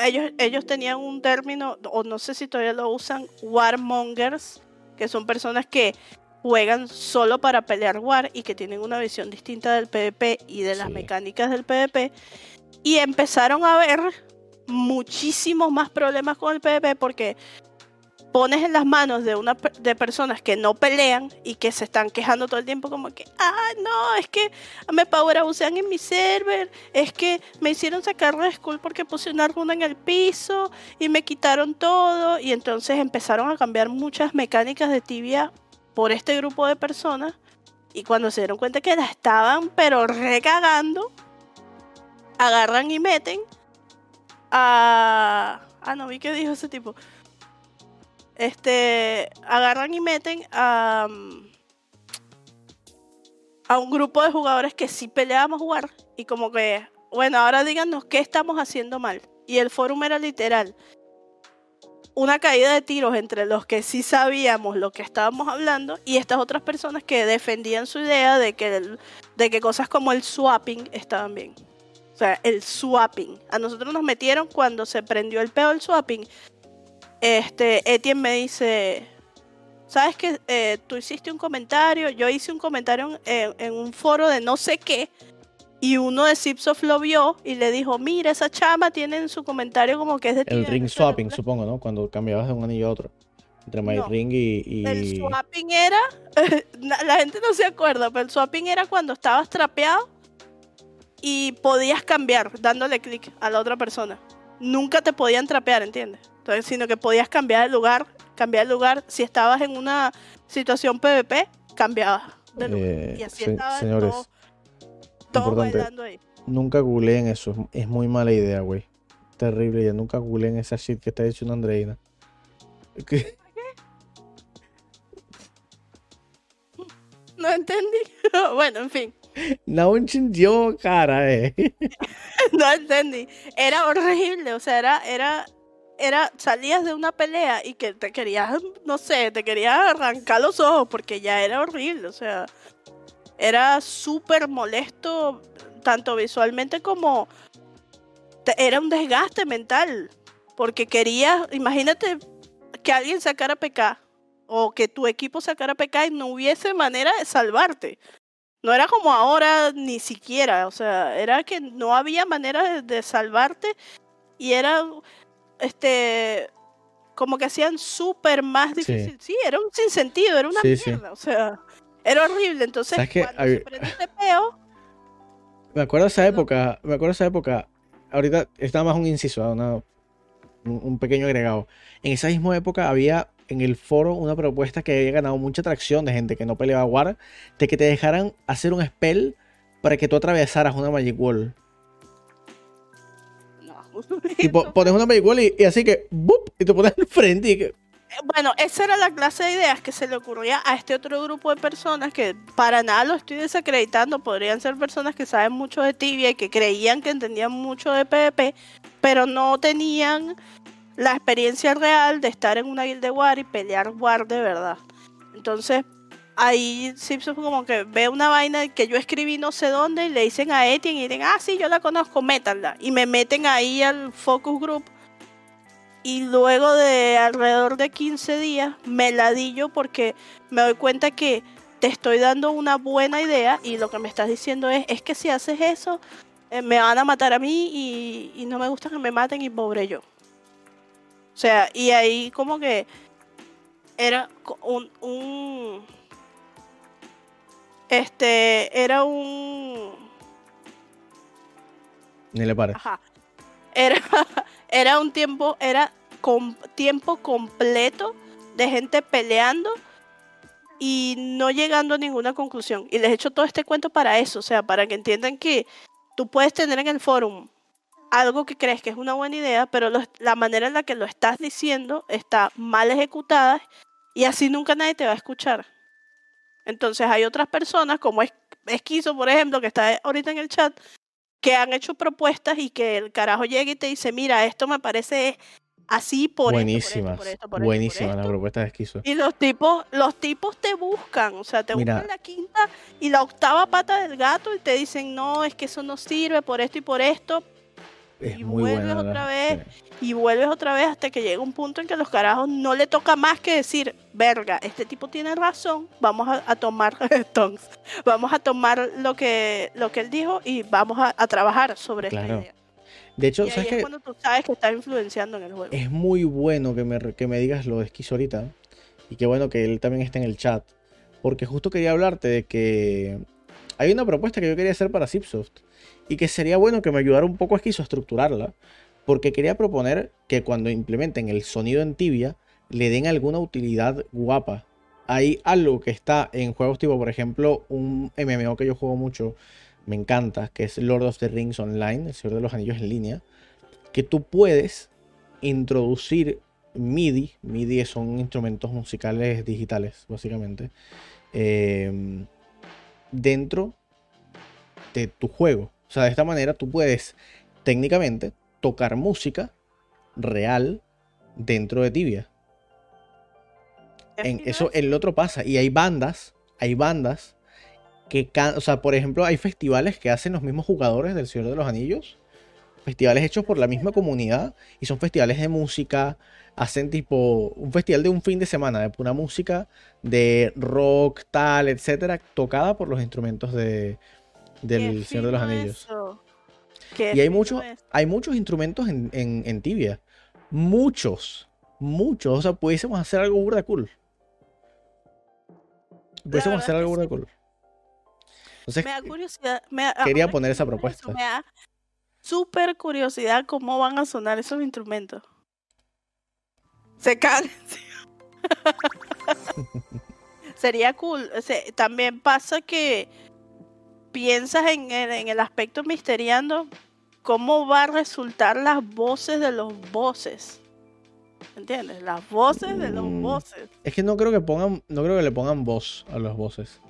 Ellos, ellos tenían un término, o no sé si todavía lo usan, warmongers, que son personas que juegan solo para pelear war y que tienen una visión distinta del PvP y de las Sí. mecánicas del PvP. Y empezaron a ver muchísimos más problemas con el PvP porque pones en las manos de una de personas que no pelean y que se están quejando todo el tiempo como que ah no es que me power abusean en mi server es que me hicieron sacar de school porque puse una runa en el piso y me quitaron todo y entonces empezaron a cambiar muchas mecánicas de tibia por este grupo de personas. Y cuando se dieron cuenta que la estaban pero recagando agarran y meten a ah no vi que dijo ese tipo este agarran y meten a mm, a un grupo de jugadores que sí peleábamos jugar y como que bueno ahora díganos qué estamos haciendo mal y el fórum era literal una caída de tiros entre los que sí sabíamos lo que estábamos hablando y estas otras personas que defendían su idea de que, de que cosas como el swapping estaban bien. O sea, el swapping. A nosotros nos metieron cuando se prendió el peo del swapping. Este, Etienne me dice, ¿sabes que tú hiciste un comentario? Yo hice un comentario en, en un foro de no sé qué. Y uno de Zipsoft lo vio y le dijo, mira, esa chama tiene en su comentario como que es de El ring Venezuela". swapping, supongo, ¿no? Cuando cambiabas de un anillo a otro. Entre My No. Ring y. y- El swapping era, la gente no se acuerda, pero el swapping era cuando estabas trapeado y podías cambiar dándole clic a la otra persona. Nunca te podían trapear, ¿entiendes? Entonces, sino que podías cambiar el lugar, cambiar el lugar. Si estabas en una situación PvP, cambiabas de lugar. eh, y así se- estaban señores, todos importante. bailando ahí. nunca googleen eso. Es, muy mala idea, güey. Terrible idea. Nunca googleen esa shit que está diciendo Andreina. Que- No entendí. bueno, en fin. No entendió, cara, eh. No entendí. Era horrible, o sea, era, era, era, salías de una pelea y que te querías, no sé, te querías arrancar los ojos porque ya era horrible, o sea, era súper molesto, tanto visualmente como era un desgaste mental, porque querías, imagínate que alguien sacara PK o que tu equipo sacara PK y no hubiese manera de salvarte. No era como ahora ni siquiera, o sea, era que no había manera de, de salvarte y era este como que hacían súper más difícil. Sí. era un sinsentido, era una Sí, sí. mierda, o sea, era horrible. Entonces, cuando Hay- se prendió este peo, Me acuerdo de esa época, me acuerdo de esa época, ahorita está más un inciso, ¿ah? una- un, un pequeño agregado. En esa misma época había en el foro una propuesta que había ganado mucha atracción de gente que no peleaba War, de que te dejaran hacer un spell para que tú atravesaras una Magic Wall. Y po- pones una Wall y, y así que, ¡bup! y te pones al frente y que, Bueno, esa era la clase de ideas que se le ocurría a este otro grupo de personas que para nada lo estoy desacreditando, podrían ser personas que saben mucho de tibia y que creían que entendían mucho de PvP, pero no tenían la experiencia real de estar en una guild de War y pelear War de verdad. Entonces, ahí Simpson como que ve una vaina que yo escribí no sé dónde y le dicen a Etienne y dicen, ah, sí, yo la conozco, métanla. Y me meten ahí al focus group y luego de alrededor de 15 días me ladillo porque me doy cuenta que te estoy dando una buena idea y lo que me estás diciendo es, es que si haces eso eh, me van a matar a mí y, no me gusta que me maten y pobre yo. O sea, y ahí como que era un este era un ni le pare. Ajá. Era, era un tiempo, era con tiempo completo de gente peleando y no llegando a ninguna conclusión. Y les he hecho todo este cuento para eso, o sea, para que entiendan que tú puedes tener en el foro algo que crees que es una buena idea, pero la manera en la que lo estás diciendo está mal ejecutada y así nunca nadie te va a escuchar. Entonces hay otras personas, como es Esquizo, por ejemplo, que está ahorita en el chat, que han hecho propuestas y que el carajo llega y te dice, mira, esto me parece así por buenísimas, por esto, por esto, buenísima la propuesta de esquizo. Y los tipos, los tipos te buscan, o sea, te buscan la quinta y la octava pata del gato y te dicen, no, es que eso no sirve por esto y por esto, y vuelves otra vez y vuelves otra vez hasta que llega un punto en que los carajos no le toca más que decir, verga, este tipo tiene razón, vamos a, tomar vamos a tomar lo que, lo que él dijo y vamos a, trabajar sobre esta idea. De hecho, ¿sabes es cuando tú sabes que está influenciando en el juego. Es muy bueno que me, que me digas lo de Esquizo ahorita. Y qué bueno que él también esté en el chat. Porque justo quería hablarte de que hay una propuesta que yo quería hacer para Zipsoft y que sería bueno que me ayudara un poco a estructurarla, porque quería proponer que cuando implementen el sonido en tibia le den alguna utilidad guapa. Hay algo que está en juegos tipo, por ejemplo, un MMO que yo juego mucho, me encanta, que es Lord of the Rings Online, el Señor de los Anillos en línea, que tú puedes introducir MIDI, MIDI son instrumentos musicales digitales, básicamente, eh, dentro de tu juego. O sea, de esta manera tú puedes técnicamente tocar música real dentro de Tibia. En eso el otro pasa. Y hay bandas, hay bandas que, o sea, por ejemplo, hay festivales que hacen los mismos jugadores del Señor de los Anillos. Festivales hechos por la misma comunidad y son festivales de música. Hacen tipo un festival de un fin de semana de pura música, de rock, tal, etcétera, tocada por los instrumentos de, del Señor de los Anillos. Y hay, muchos hay muchos instrumentos en, tibia. Muchos. Muchos. O sea, pudiésemos hacer algo burda cool. Pudiésemos hacer algo burda cool. me da curiosidad. quería poner esa propuesta. me da súper curiosidad cómo van a sonar esos instrumentos. Se caen. Sería cool. también pasa que piensas en, el aspecto misteriando, ¿cómo va a resultar las voces de los voces? ¿Entiendes? Las voces de los mm, voces. Es que no creo que pongan, no creo que le pongan voz a los voces.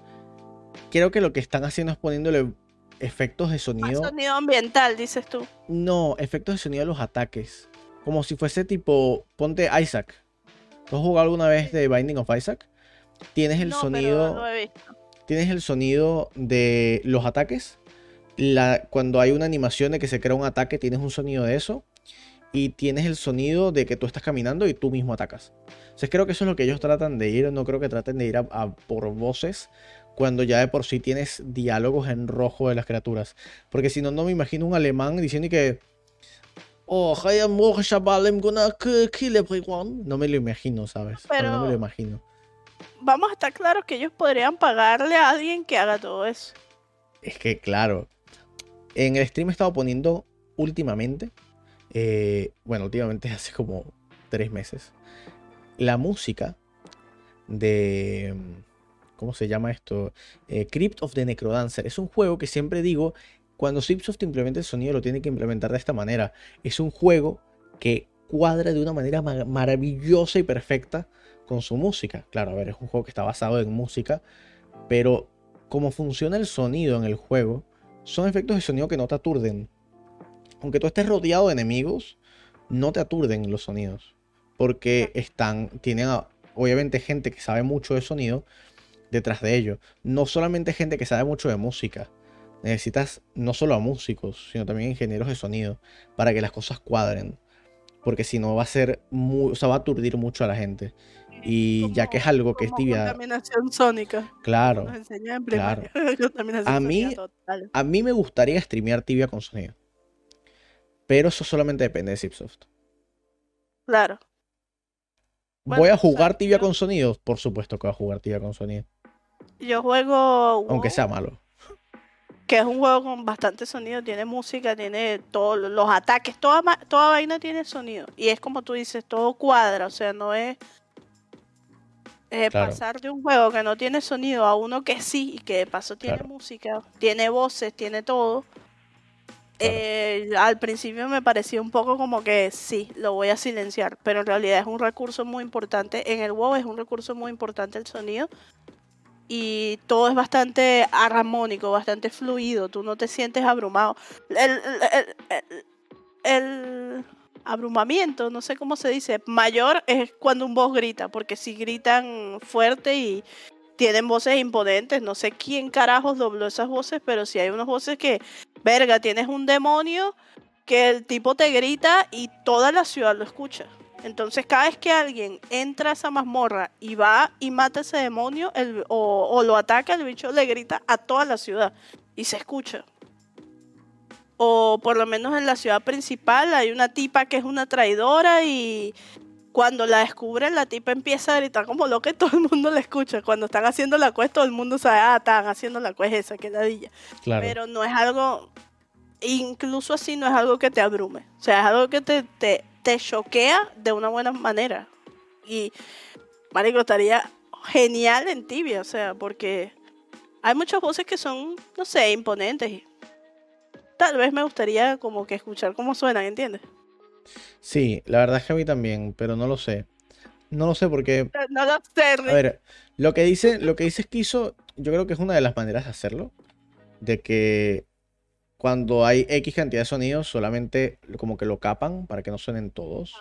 Creo que lo que están haciendo es poniéndole efectos de sonido. sonido ambiental, dices tú. No, efectos de sonido a los ataques. Como si fuese tipo, ponte Isaac. ¿Tú has jugado alguna vez de Binding of Isaac? Tienes el sonido. no he visto tienes el sonido de los ataques. cuando hay una animación de que se crea un ataque, tienes un sonido de eso. Y tienes el sonido de que tú estás caminando y tú mismo atacas. Entonces creo que eso es lo que ellos tratan de ir. No creo que traten de ir a, por voces cuando ya de por sí tienes diálogos en rojo de las criaturas. Porque si no, no me imagino un alemán diciendo que... Oh, no me lo imagino, ¿sabes? Pero... No me lo imagino vamos a estar claros que ellos podrían pagarle a alguien que haga todo eso. Es que, claro, en el stream he estado poniendo últimamente, eh, bueno, últimamente hace como tres meses, la música de... ¿Cómo se llama esto? Eh, Crypt of the Necrodancer. Es un juego que siempre digo, cuando Zipsoft implementa el sonido lo tiene que implementar de esta manera. Es un juego que cuadra de una manera maravillosa y perfecta con su música. Claro, a ver, es un juego que está basado en música, pero como funciona el sonido en el juego, son efectos de sonido que no te aturden. Aunque tú estés rodeado de enemigos, no te aturden los sonidos. Porque están, tienen obviamente gente que sabe mucho de sonido detrás de ellos. No solamente gente que sabe mucho de música. Necesitas no solo a músicos, sino también ingenieros de sonido para que las cosas cuadren. Porque si no va a ser muy, o sea, va a aturdir mucho a la gente. Y ya que es algo que es tibia. Contaminación sónica. Claro. claro. a, mí, a mí me gustaría streamear tibia con sonido. Pero eso solamente depende de Zipsoft. Claro. ¿Voy a jugar tibia con sonido? Por supuesto que voy a jugar tibia con sonido. Yo juego. Aunque sea malo. que es un juego con bastante sonido, tiene música, tiene todos los ataques, toda, toda vaina tiene sonido. Y es como tú dices, todo cuadra, o sea, no es eh, Claro. pasar de un juego que no tiene sonido a uno que sí, y que de paso tiene Claro. música, tiene voces, tiene todo. Claro. Eh, al principio me parecía un poco como que sí, lo voy a silenciar, pero en realidad es un recurso muy importante. En el WoW es un recurso muy importante el sonido y todo es bastante armónico, bastante fluido, tú no te sientes abrumado. El, abrumamiento, no sé cómo se dice, mayor es cuando un boss grita, porque si gritan fuerte y tienen voces imponentes, no sé quién carajos dobló esas voces, pero si hay unas voces que, verga, tienes un demonio que el tipo te grita y toda la ciudad lo escucha. Entonces cada vez que alguien entra a esa mazmorra y va y mata a ese demonio el- o, o lo ataca, el bicho le grita a toda la ciudad y se escucha. O por lo menos en la ciudad principal hay una tipa que es una traidora y cuando la descubren la tipa empieza a gritar como loca y todo el mundo la escucha. Cuando están haciendo la quest todo el mundo sabe, ah, están haciendo la quest esa, que ladilla. Claro. Pero no es algo, incluso así no es algo que te abrume. O sea, es algo que te, te, te choquea de una buena manera. Y, marico, estaría genial en tibia, o sea, porque hay muchas voces que son, no sé, imponentes. Y tal vez me gustaría como que escuchar cómo suenan, ¿entiendes? Sí, la verdad es que a mí también, pero no lo sé. No lo sé porque, No lo sé, a ver, lo que dice, lo que dice Esquizo, yo creo que es una de las maneras de hacerlo. De que cuando hay X cantidad de sonidos, solamente como que lo capan para que no suenen todos.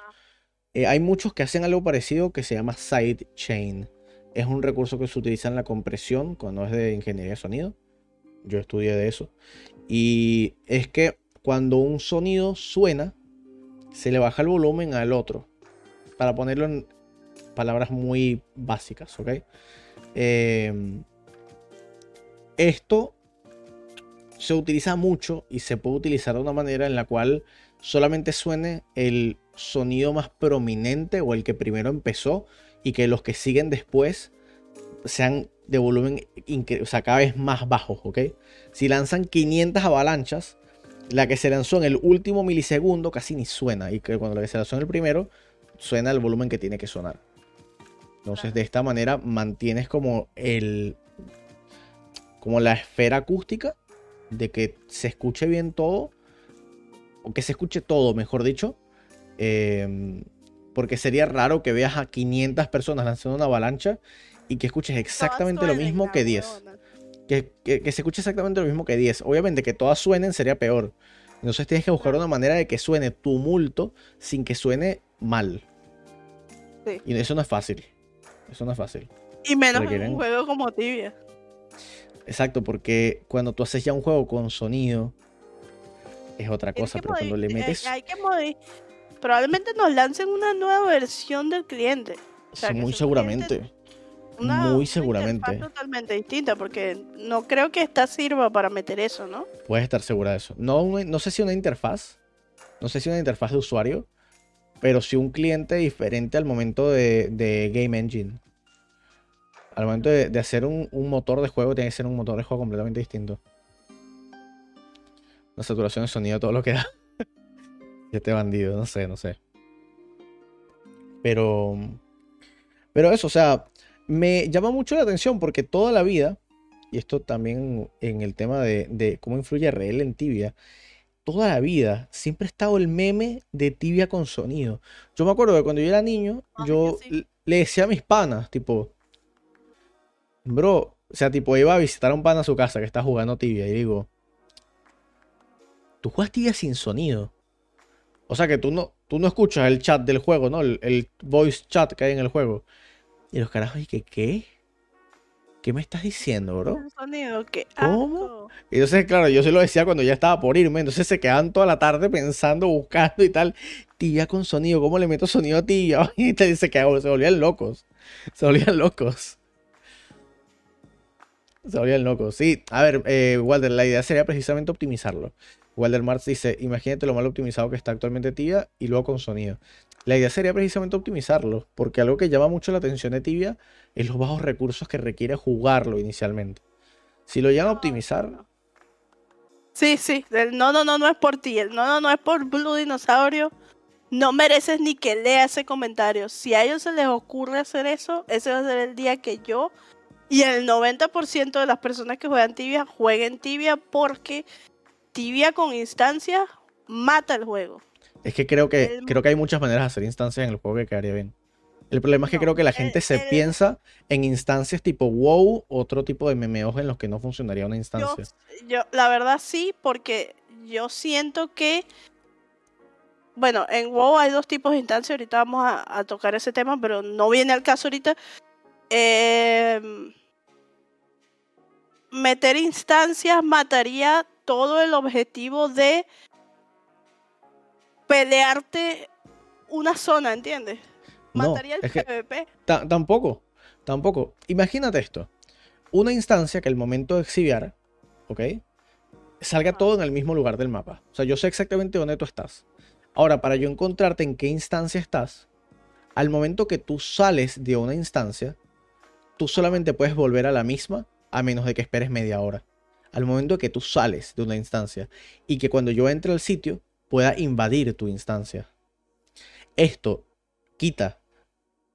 Eh, hay muchos que hacen algo parecido que se llama sidechain. Es un recurso que se utiliza en la compresión cuando es de ingeniería de sonido. Yo estudié de eso. Y es que cuando un sonido suena, se le baja el volumen al otro. Para ponerlo en palabras muy básicas, ¿ok? Eh, esto se utiliza mucho y se puede utilizar de una manera en la cual solamente suene el sonido más prominente o el que primero empezó y que los que siguen después sean de volumen o sea, cada vez más bajos, ¿ok? Si lanzan 500 avalanchas, la que se lanzó en el último milisegundo casi ni suena y que cuando la que se lanzó en el primero suena el volumen que tiene que sonar. Entonces, de esta manera mantienes como el como la esfera acústica de que se escuche bien todo o que se escuche todo, mejor dicho. eh, porque sería raro que veas a 500 personas lanzando una avalancha y que escuches exactamente lo mismo que 10 huevona. que, que- que se escuche exactamente lo mismo que 10. Obviamente que todas suenen sería peor. Entonces tienes que buscar una manera de que suene tumulto sin que suene mal. Sí. Y eso no es fácil. Eso no es fácil. Y menos en requieren- un juego como tibia. Exacto, porque cuando tú haces ya un juego con sonido es otra cosa, pero cuando le eh, metes hay que Probablemente nos lancen una nueva versión del cliente. o sea, que muy seguramente. Una, Muy una seguramente. interfaz totalmente distinta, porque no creo que esta sirva para meter eso, ¿no? Puedes estar segura de eso. No, una- no sé si una interfaz, no sé si una interfaz de usuario, pero sí un cliente diferente al momento de, de Game Engine. Al momento de, de hacer un, un motor de juego, tiene que ser un motor de juego completamente distinto. La saturación de sonido, todo lo que da. Y este bandido, no sé, no sé. Pero. Pero eso, o sea, me llama mucho la atención porque toda la vida, y esto también en el tema de, de cómo influye RL en Tibia, toda la vida siempre ha estado el meme de Tibia con sonido. Yo me acuerdo que cuando yo era niño, Ay, yo sí. le decía a mis panas, tipo, bro, o sea, tipo, iba a visitar a un pana a su casa que está jugando Tibia y digo, tú juegas Tibia sin sonido. O sea que tú no, tú no escuchas el chat del juego, ¿no? El, el voice chat que hay en el juego. Y los carajos, ¿y que qué? ¿Qué me estás diciendo, bro? Un sonido que ¿Cómo? Y entonces, claro, yo se lo decía cuando ya estaba por irme. Entonces se quedaban toda la tarde pensando, buscando y tal. Tibia con sonido, ¿cómo le meto sonido a tibia? Y te- se, quedaban- se volvían locos. Se volvían locos. Se volvían locos. Sí, a ver, eh, Walter, la idea sería precisamente optimizarlo. Walter Marx dice, imagínate lo mal optimizado que está actualmente Tibia y luego con sonido. La idea sería precisamente optimizarlo, porque algo que llama mucho la atención de Tibia es los bajos recursos que requiere jugarlo inicialmente. Si lo llegan a optimizar. Sí, sí. El no, no, no, no es por ti. El no, no, no es por Blue Dinosaurio. No mereces ni que lea ese comentario. Si a ellos se les ocurre hacer eso, ese va a ser el día que yo y el 90% de las personas que juegan tibia jueguen tibia porque tibia con instancias mata el juego. Es que creo que, El- creo que hay muchas maneras de hacer instancias en el juego que quedaría bien. El problema es que No, creo que la el- gente se el- piensa en instancias tipo WoW, otro tipo de MMOs en los que no funcionaría una instancia. yo, la verdad sí, porque yo siento que, bueno, en WoW hay dos tipos de instancias, ahorita vamos a, a tocar ese tema, pero no viene al caso ahorita. Em, meter instancias mataría todo el objetivo de pelearte una zona, ¿entiendes? No, Mataría el PvP. ta- tampoco, tampoco. Imagínate esto. Una instancia que al momento de exhibiar, ¿ok? Salga todo en el mismo lugar del mapa. O sea, yo sé exactamente dónde tú estás. Ahora, para yo encontrarte en qué instancia estás, al momento que tú sales de una instancia, tú solamente puedes volver a la misma a menos de que esperes media hora. Al momento que tú sales de una instancia y que cuando yo entre al sitio pueda invadir tu instancia. Esto quita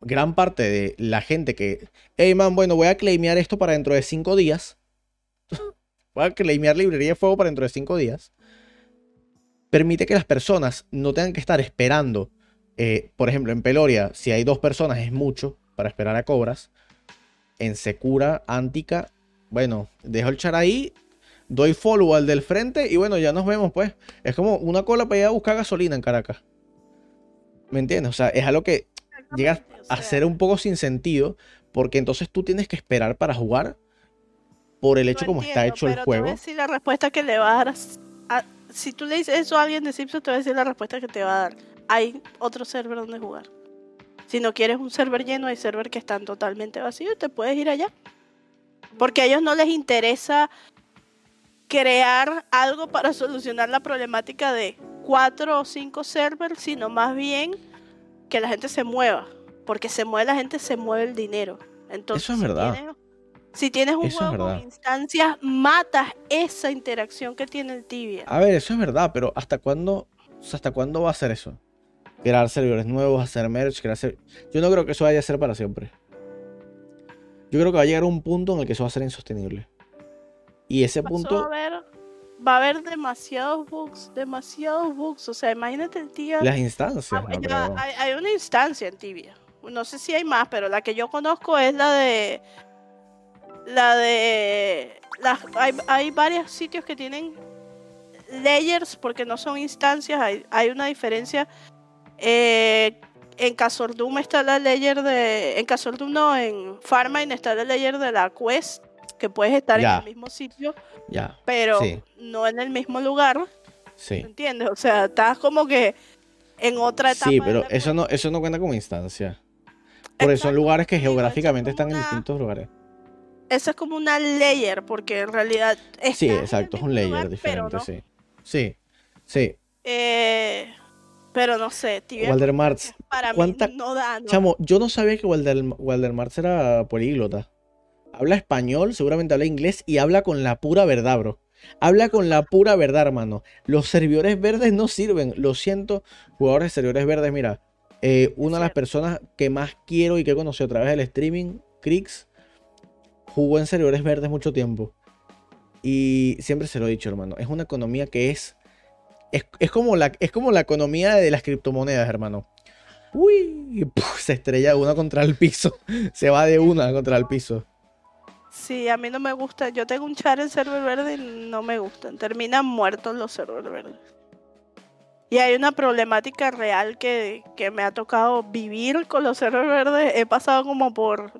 gran parte de la gente que, hey man, bueno, voy a claimear esto para dentro de cinco días. voy a claimear librería de fuego para dentro de cinco días. Permite que las personas no tengan que estar esperando. eh, por ejemplo, en Peloria, si hay dos personas es mucho para esperar a cobras. En Secura, Antica, bueno, dejo el char ahí, doy follow al del frente y bueno, ya nos vemos pues. Es como una cola para ir a buscar gasolina en Caracas. ¿Me entiendes? O sea, es algo que llega a ser un poco sin sentido porque entonces tú tienes que esperar para jugar por el hecho como está hecho el pero te voy a juego. decir la respuesta que le va a dar. a- si tú le dices eso a alguien de Simpson, te va a decir la respuesta que te va a dar. Hay otro server donde jugar. Si no quieres un server lleno, hay server que están totalmente vacíos te puedes ir allá. Porque a ellos no les interesa crear algo para solucionar la problemática de cuatro o cinco servers, sino más bien que la gente se mueva. Porque se mueve la gente, se mueve el dinero. Entonces, Eso es si verdad. tienes- si tienes un Eso es juego con instancias, matas esa interacción que tiene el tibia. A ver, eso es verdad, pero ¿hasta cuándo, o sea, hasta cuándo va a ser eso? Crear servidores nuevos, hacer merch, crear ser- Yo no creo que eso vaya a ser para siempre. Yo creo que va a llegar un punto en el que eso va a ser insostenible. Y ese punto, a haber, va a haber demasiados bugs, demasiados bugs. O sea, imagínate el tibia. las instancias, Ah, no ya, creo. hay, hay una instancia en Tibia. No sé si hay más, pero la que yo conozco es la de. La de. las- hay, hay varios sitios que tienen layers porque no son instancias. Hay, hay una diferencia. Eh, en Casordum está la layer de. En Casordum no, en Farmine está la layer de la quest. Que puedes estar Ya. en el mismo sitio, Ya, pero Sí. no en el mismo lugar. sí. ¿Entiendes? O sea, estás como que en otra etapa. Sí, pero eso no, eso no cuenta como instancia. Porque son Exacto, lugares que es geográficamente están en distintos lugares. Eso es como una layer, porque en realidad. Sí, en exacto, es un layer lugar, diferente, no. sí. Sí, sí. Eh, pero no sé, Tibia Walder Martz. para ¿cuánta- mí no da. no. Chamo, yo no sabía que Walder, Walder Martz era políglota. Habla español, seguramente habla inglés y habla con la pura verdad, bro. Habla con la pura verdad, hermano. Los servidores verdes no sirven. Lo siento, jugadores de servidores verdes. Mira, eh, una de las personas que más quiero y que he conocido a través del streaming, Crix, jugó en servidores verdes mucho tiempo. Y siempre se lo he dicho, hermano. Es una economía que es. Es, es como, la, es como la economía de las criptomonedas, hermano. Uy, se estrella una contra el piso. Se va de una contra el piso. Sí, a mí no me gusta. Yo tengo un char en server verde y no me gustan. Terminan muertos los server verdes. Y hay una problemática real que, que me ha tocado vivir con los server verdes. He pasado como por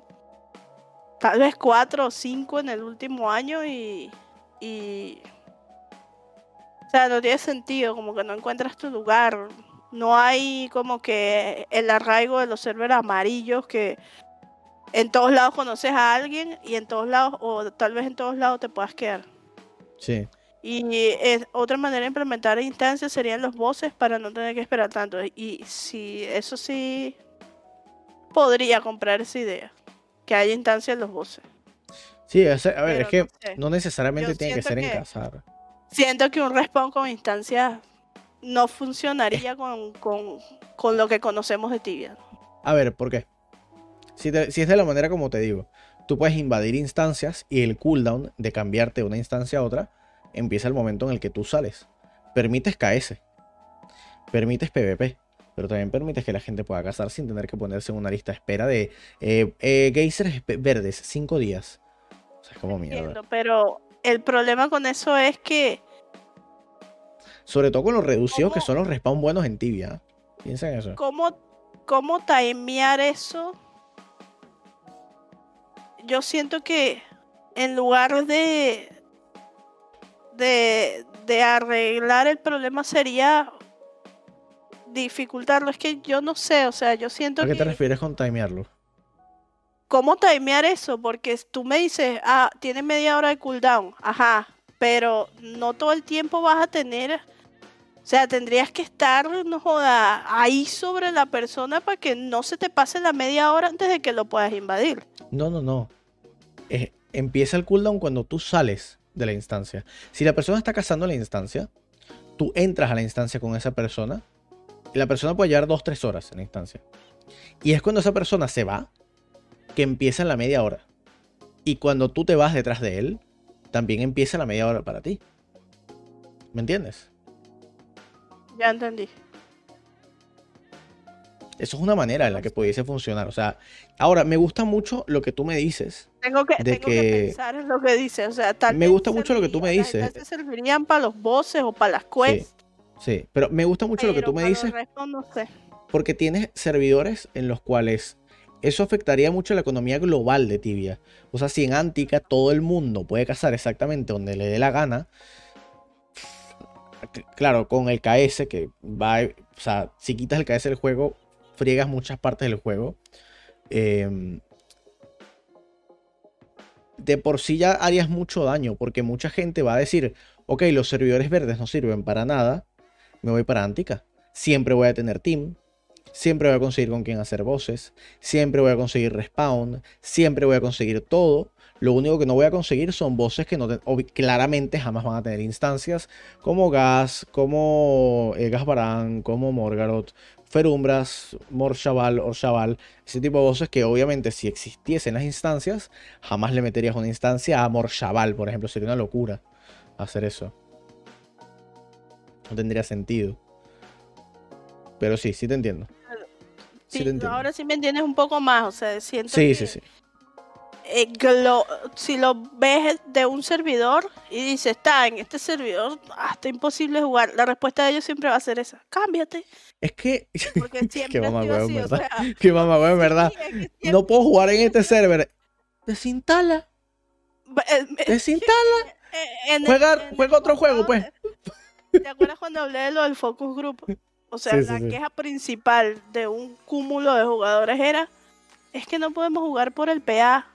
tal vez cuatro o cinco en el último año y, sea, no tiene sentido, como que no encuentras tu lugar. No hay como que el arraigo de los servers amarillos que en todos lados conoces a alguien y en todos lados, o tal vez en todos lados te puedas quedar. Sí. Y es, otra manera de implementar instancias serían los bosses para no tener que esperar tanto. Y si eso sí podría comprar esa idea. Que haya instancias en los bosses. Sí, o sea, a ver, Pero es que no sé. no necesariamente Yo tiene que ser en cazar. Siento que un respawn con instancias no funcionaría con, con- con lo que conocemos de Tibia. A ver, ¿por qué? Si, te- si es de la manera como te digo, tú puedes invadir instancias y el cooldown de cambiarte de una instancia a otra empieza el momento en el que tú sales. Permites KS, permites PvP, pero también permites que la gente pueda cazar sin tener que ponerse en una lista de espera de eh, eh, geysers verdes, 5 días. O sea, es como mierda. Entiendo, pero el problema con eso es que Sobre todo con los reducidos que son los respawn buenos en tibia. Piensa en eso. cómo, cómo timear eso. Yo siento que en lugar de, de, de arreglar el problema sería dificultarlo. Es que yo no sé, o sea, yo siento ¿A qué que... te refieres con timearlo? ¿Cómo timear eso? Porque tú me dices, ah, tiene media hora de cooldown, ajá, pero no todo el tiempo vas a tener, o sea, tendrías que estar, no joda, ahí sobre la persona para que no se te pase la media hora antes de que lo puedas invadir. No, no, no. Es- empieza el cooldown cuando tú sales de la instancia. Si la persona está cazando la instancia, tú entras a la instancia con esa persona. Y la persona puede llevar 2-3 horas en la instancia. Y es cuando esa persona se va que empieza la media hora. Y cuando tú te vas detrás de él, también empieza la media hora para ti. ¿Me entiendes? Ya entendí. Eso es una manera en la que pudiese funcionar. O sea, ahora me gusta mucho lo que tú me dices. Tengo que, De tengo que... que- pensar en lo que dice, o sea, tal Me gusta mucho lo que tú me dices. Vez servirían para los bosses o para las quests. Sí, pero me gusta mucho lo que tú me dices restos no sé. porque tienes servidores en los cuales eso afectaría mucho la economía global de Tibia. O sea, si en Antica todo el mundo puede cazar exactamente donde le dé la gana, claro, con el KS que va, o sea, si quitas el KS del juego, friegas muchas partes del juego. Em, de por sí ya harías mucho daño, porque mucha gente va a decir, ok, los servidores verdes no sirven para nada, me voy para Antica. Siempre voy a tener team, siempre voy a conseguir con quién hacer voces, siempre voy a conseguir respawn, siempre voy a conseguir todo. Lo único que no voy a conseguir son voces que no te- claramente jamás van a tener instancias como Gas, como eh, Gasbarán, como Morgaroth, Ferumbras, Morshaval, Orshaval, ese tipo de voces que obviamente si existiesen las instancias, jamás le meterías una instancia a Morshaval, por ejemplo, sería una locura hacer eso. No tendría sentido. Pero sí, sí te entiendo. Sí, Sí, ahora sí me entiendes un poco más, o sea, siento Sí, que- sí, sí. eh, si lo ves de un servidor y dices, está en este servidor, hasta imposible jugar, la respuesta de ellos siempre va a ser esa, cámbiate, Es que. porque siempre Qué o ¿verdad? sea, Qué mamá, verdad. sí, es que siempre- No puedo jugar en este server. Desinstala. eh, Desinstala. en el- Juega, en juega otro juego, pues. ¿Te acuerdas cuando hablé de lo del focus group? O sea, Sí, la sí. queja principal de un cúmulo de jugadores era, es que no podemos jugar por el PA.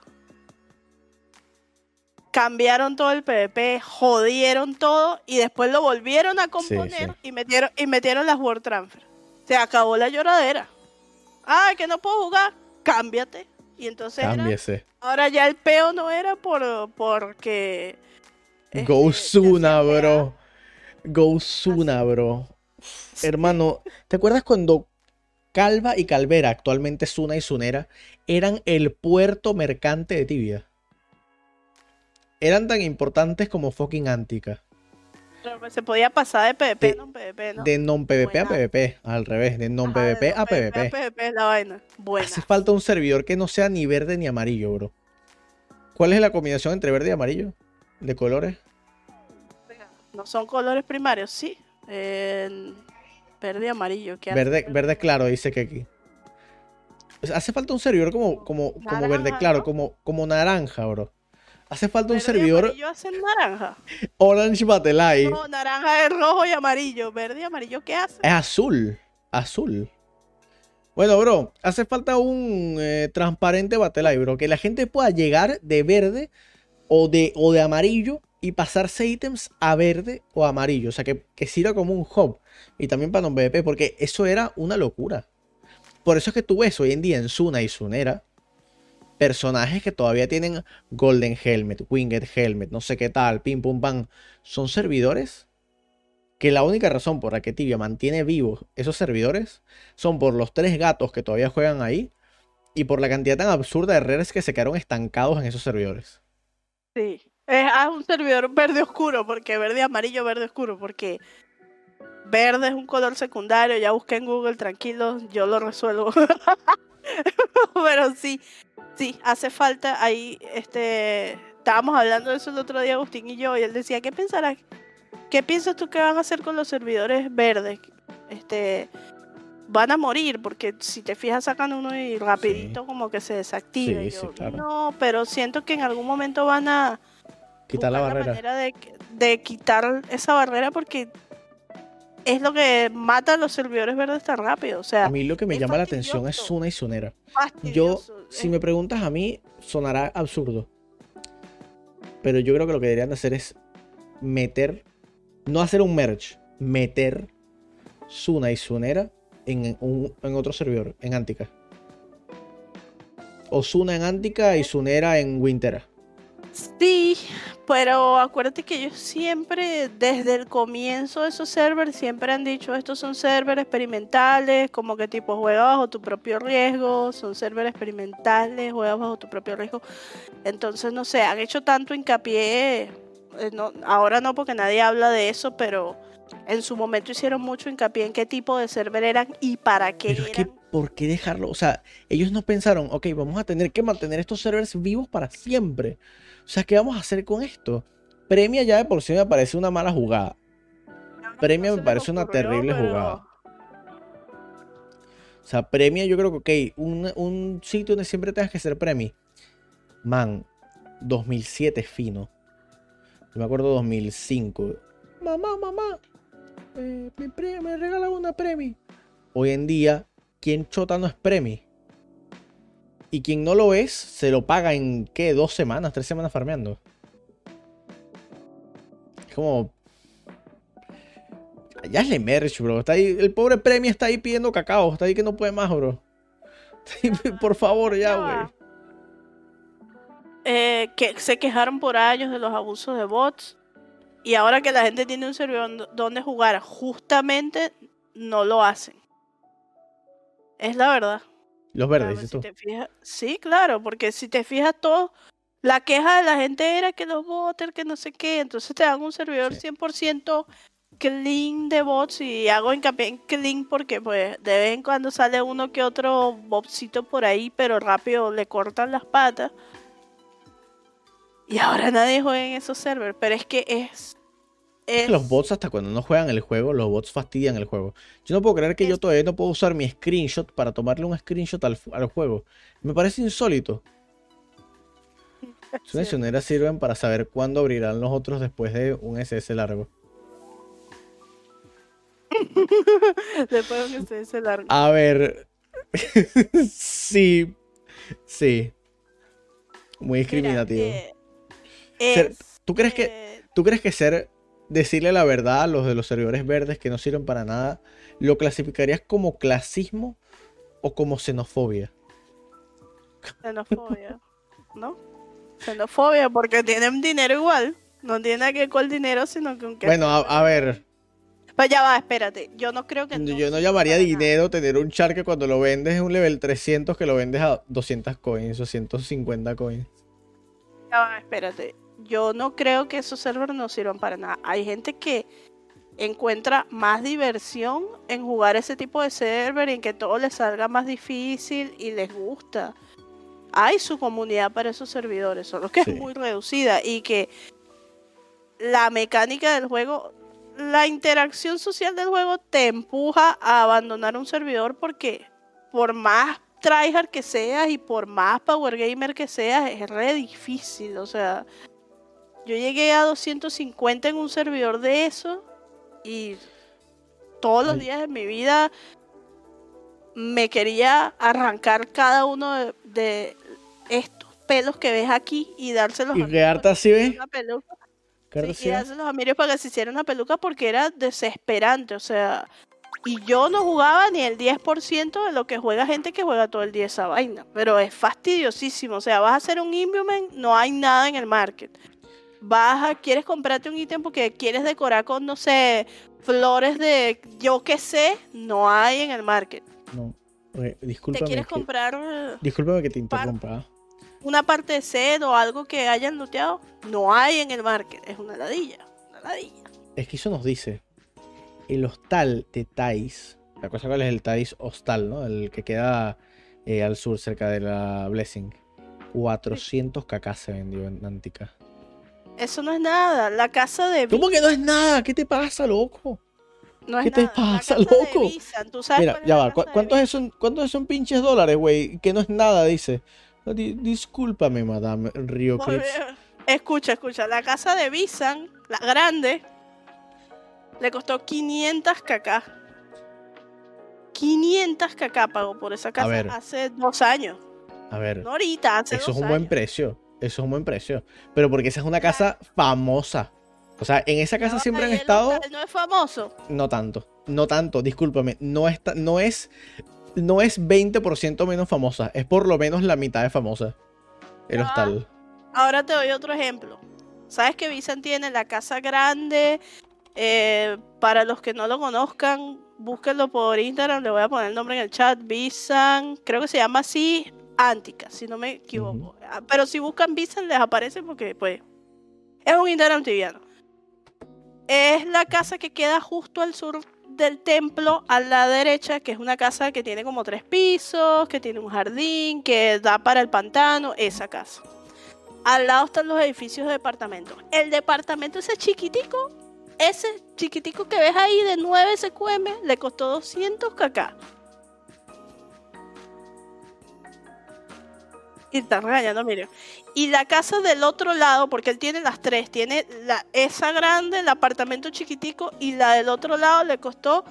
Cambiaron todo el PvP, jodieron todo y después lo volvieron a componer y metieron y metieron las World Transfer. Se acabó la lloradera. Ah, que no puedo jugar, cámbiate. Y entonces era- ahora ya el peo no era por porque este, Go Suna, bro. Go Suna, bro. Hermano, ¿te acuerdas cuando Calva y Calvera, actualmente Suna y Sunera, eran el puerto mercante de Tibia? Eran tan importantes como fucking Antica. Pero, pues, se podía pasar de PvP De- no PvP, ¿no? De non-PvP a Buena. PvP, al revés, de Ajá, non-PvP de a PvP. PvP es la vaina. Buena. Hace falta un servidor que no sea ni verde ni amarillo, bro. ¿Cuál es la combinación entre verde y amarillo? ¿De colores? No son colores primarios, sí. En verde y amarillo. ¿qué hace? Verde, verde claro, dice que aquí. O sea, hace falta un servidor como, como, como Naranja, verde claro, ¿no? como, como naranja, bro. Hace falta un Verde servidor hacen naranja. Orange Battle Eye. No, naranja es rojo y amarillo. Verde y amarillo, ¿qué hace? Es azul. Azul. Bueno, bro, hace falta un eh, transparente Battle Eye, bro. Que la gente pueda llegar de verde o de, o de amarillo y pasarse ítems a verde o amarillo. O sea, que, que sirva como un hub. Y también para non PvP, porque eso era una locura. Por eso es que tú ves hoy en día en Suna y Sunera personajes que todavía tienen Golden Helmet, Winged Helmet, no sé qué tal, pim pum pam, son servidores que la única razón por la que Tibia mantiene vivos esos servidores son por los tres gatos que todavía juegan ahí y por la cantidad tan absurda de redes que se quedaron estancados en esos servidores. Sí. Es ah, un servidor verde oscuro, porque verde, amarillo, verde oscuro, porque verde es un color secundario. Ya busqué en Google, tranquilo, yo lo resuelvo. Pero sí, sí, hace falta ahí, este, estábamos hablando de eso el otro día, Agustín y yo, y él decía, ¿qué pensarás? ¿Qué piensas tú que van a hacer con los servidores verdes? Este, van a morir, porque si te fijas sacan uno y rapidito como que se desactiva. No, pero siento que en algún momento van a quitar la barrera. manera de, de quitar esa barrera porque es lo que mata a los servidores verdes tan rápido. O sea, a mí lo que me llama la atención es Suna y Sunera. Yo, si me preguntas a mí, sonará absurdo. Pero yo creo que lo que deberían de hacer es meter, no hacer un merge, meter Suna y Sunera en, en otro servidor, en Antica. O Suna en Antica y Sunera en Wintera. Sí, pero acuérdate que ellos siempre, desde el comienzo de esos servers, siempre han dicho, estos son servers experimentales, como que tipo juega bajo tu propio riesgo, son servers experimentales, juega bajo tu propio riesgo. Entonces, no sé, han hecho tanto hincapié, eh, no, ahora no porque nadie habla de eso, pero en su momento hicieron mucho hincapié en qué tipo de server eran y para qué pero Es que, ¿por qué dejarlo? O sea, ellos no pensaron, ok, vamos a tener que mantener estos servers vivos para siempre. O sea, ¿qué vamos a hacer con esto? Premia ya de por sí me parece una mala jugada. Premia me parece una terrible jugada. O sea, Premia yo creo que, ok, un, un sitio donde siempre tengas que ser Premi. Man, 2007 fino. Yo me acuerdo 2005. Mamá, mamá, eh, me, me regala una Premi. Hoy en día, ¿quién chota no es Premi? Y quien no lo es, se lo paga en, ¿qué? Dos semanas, tres semanas farmeando. Es como... Ya es le merch, bro. Está ahí, el pobre premio está ahí pidiendo cacao. Está ahí que no puede más, bro. por favor, ya, güey. Eh, que se quejaron por años de los abusos de bots. Y ahora que la gente tiene un servidor donde jugar, justamente no lo hacen. Es la verdad. Los verdes, tú. sí, claro, porque si te fijas todo, la queja de la gente era que los bots, que no sé qué, entonces te dan un servidor 100% clean de bots y hago hincapié en clean porque pues de vez en cuando sale uno que otro botcito por ahí, pero rápido le cortan las patas. Y ahora nadie juega en esos servers, pero es que es los bots, hasta cuando no juegan el juego, los bots fastidian el juego. Yo no puedo creer que yo todavía no puedo usar mi screenshot para tomarle un screenshot al, juego. Me parece insólito. Sus misioneras sirven para saber cuándo abrirán los otros después de un SS largo. después de un SS largo. A ver. sí. Sí. Muy discriminativo. Eh, ¿tú, crees que, ¿Tú crees que ser decirle la verdad a los de los servidores verdes que no sirven para nada, ¿lo clasificarías como clasismo o como xenofobia? Xenofobia, ¿no? Xenofobia porque tienen dinero igual. No tiene nada que ver con el dinero, sino con que... Bueno, a, ver. Pues ya va, espérate. Yo no creo que... yo no llamaría dinero tener un char que cuando lo vendes es un level 300 que lo vendes a 200 coins o 150 coins. Ya va, espérate yo no creo que esos servers no sirvan para nada. Hay gente que encuentra más diversión en jugar ese tipo de server y en que todo les salga más difícil y les gusta. Hay su comunidad para esos servidores, solo que es muy reducida y que la mecánica del juego, la interacción social del juego te empuja a abandonar un servidor porque por más tryhard que seas y por más power gamer que seas, es re difícil. O sea, yo llegué a 250 en un servidor de eso y todos los días de mi vida me quería arrancar cada uno de, estos pelos que ves aquí y dárselos ¿Y a quedarte así, ves? Sí, y dárselos a Mirio para que se hiciera una peluca porque era desesperante. O sea, Y yo no jugaba ni el 10% de lo que juega gente que juega todo el día esa vaina. Pero es fastidiosísimo. O sea, vas a hacer un Imbuement, no hay nada en el market. Vas a, quieres comprarte un ítem porque quieres decorar con, no sé, flores de yo qué sé, no hay en el market. No. Eh, Te discúlpame. quieres que- comprar discúlpame que te interrumpa. ¿ah? una parte de set o algo que hayan looteado, no hay en el market. Es una ladilla. Una ladilla. Es que eso nos dice. El hostal de Thais. La cosa cuál es el Thais Hostal, ¿no? El que queda eh, al sur, cerca de la Blessing. 400 kk se vendió en Antica. Eso no es nada. La casa de ¿Cómo que no es nada? ¿Qué te pasa, loco? No es ¿Qué te pasa, la casa de loco? Visan, ¿tú sabes Mira, cuál es ya la va. casa ¿cu- de ¿Cuántos son, ¿Cuántos son pinches dólares, güey? Que no es nada, dice. Discúlpame, madame Río. Escucha, escucha. La casa de Visan, la grande, le costó 500 kk. 500 kk pagó por esa casa hace dos años. A ver, No ahorita, hace eso es dos un buen precio. Eso es un buen precio. Pero porque esa es una casa famosa. O sea, en esa casa siempre han estado. local No es famoso. No tanto. No tanto, discúlpame. No, está, no es. No es 20% menos famosa. Es por lo menos la mitad de famosa. El Ya. hostal. Ahora te doy otro ejemplo. ¿Sabes que Visan tiene la casa grande? Eh, para los que no lo conozcan, búsquenlo por Instagram. Le voy a poner el nombre en el chat. Visan, creo que se llama así, Antica, si no me equivoco. Ah, Pero si buscan Visan, les aparece porque, pues, es un Instagram tibiano. Es la casa que queda justo al sur del templo, a la derecha, que es una casa que tiene como tres pisos, que tiene un jardín, que da para el pantano, esa casa. Al lado están los edificios de departamentos. El departamento ese chiquitico, ese chiquitico que ves ahí de 9 SQM, le costó 200 kk. Y está regañando, mire. Y la casa del otro lado, porque él tiene las tres, tiene la, esa grande, el apartamento chiquitico, y la del otro lado le costó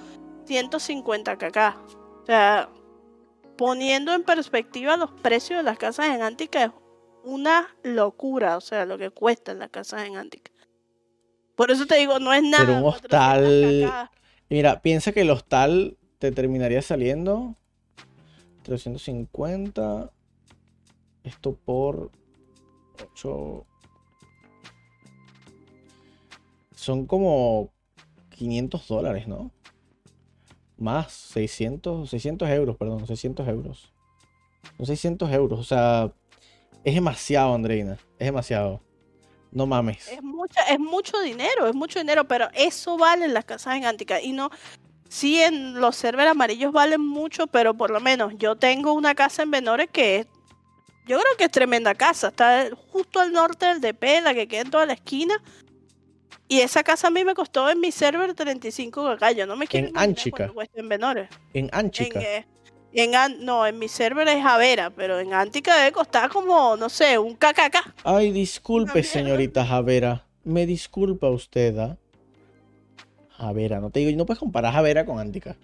150 kk. O sea, poniendo en perspectiva los precios de las casas en Antica, es una locura, o sea, lo que cuestan las casas en Antica. Por eso te digo, no es nada. Pero un 400 hostal-. Mira, piensa que el hostal te terminaría saliendo 350. Esto por 8. Son como 500 dólares, ¿no? Más, 600, 600 euros, perdón, 600 euros. Son 600 euros, o sea, es demasiado, Andreina, es demasiado. No mames. Es, mucha, es mucho dinero, es mucho dinero, pero eso vale en las casas en Antica. Y no, sí en los servers amarillos valen mucho, pero por lo menos yo tengo una casa en Benores que es, yo creo que es tremenda casa. Está justo al norte del DP, la que queda en toda la esquina. Y esa casa a mí me costó en mi server 35 kk. Yo no me quiero En Anchica. en Benores. En En, Anchica. eh, en An- no, en mi server es Javera, pero en Antica debe costar como, no sé, un KKK. Ay, disculpe, señorita Javera. Me disculpa usted, ¿ah? Javera, no te digo, no puedes comparar Javera con Antica.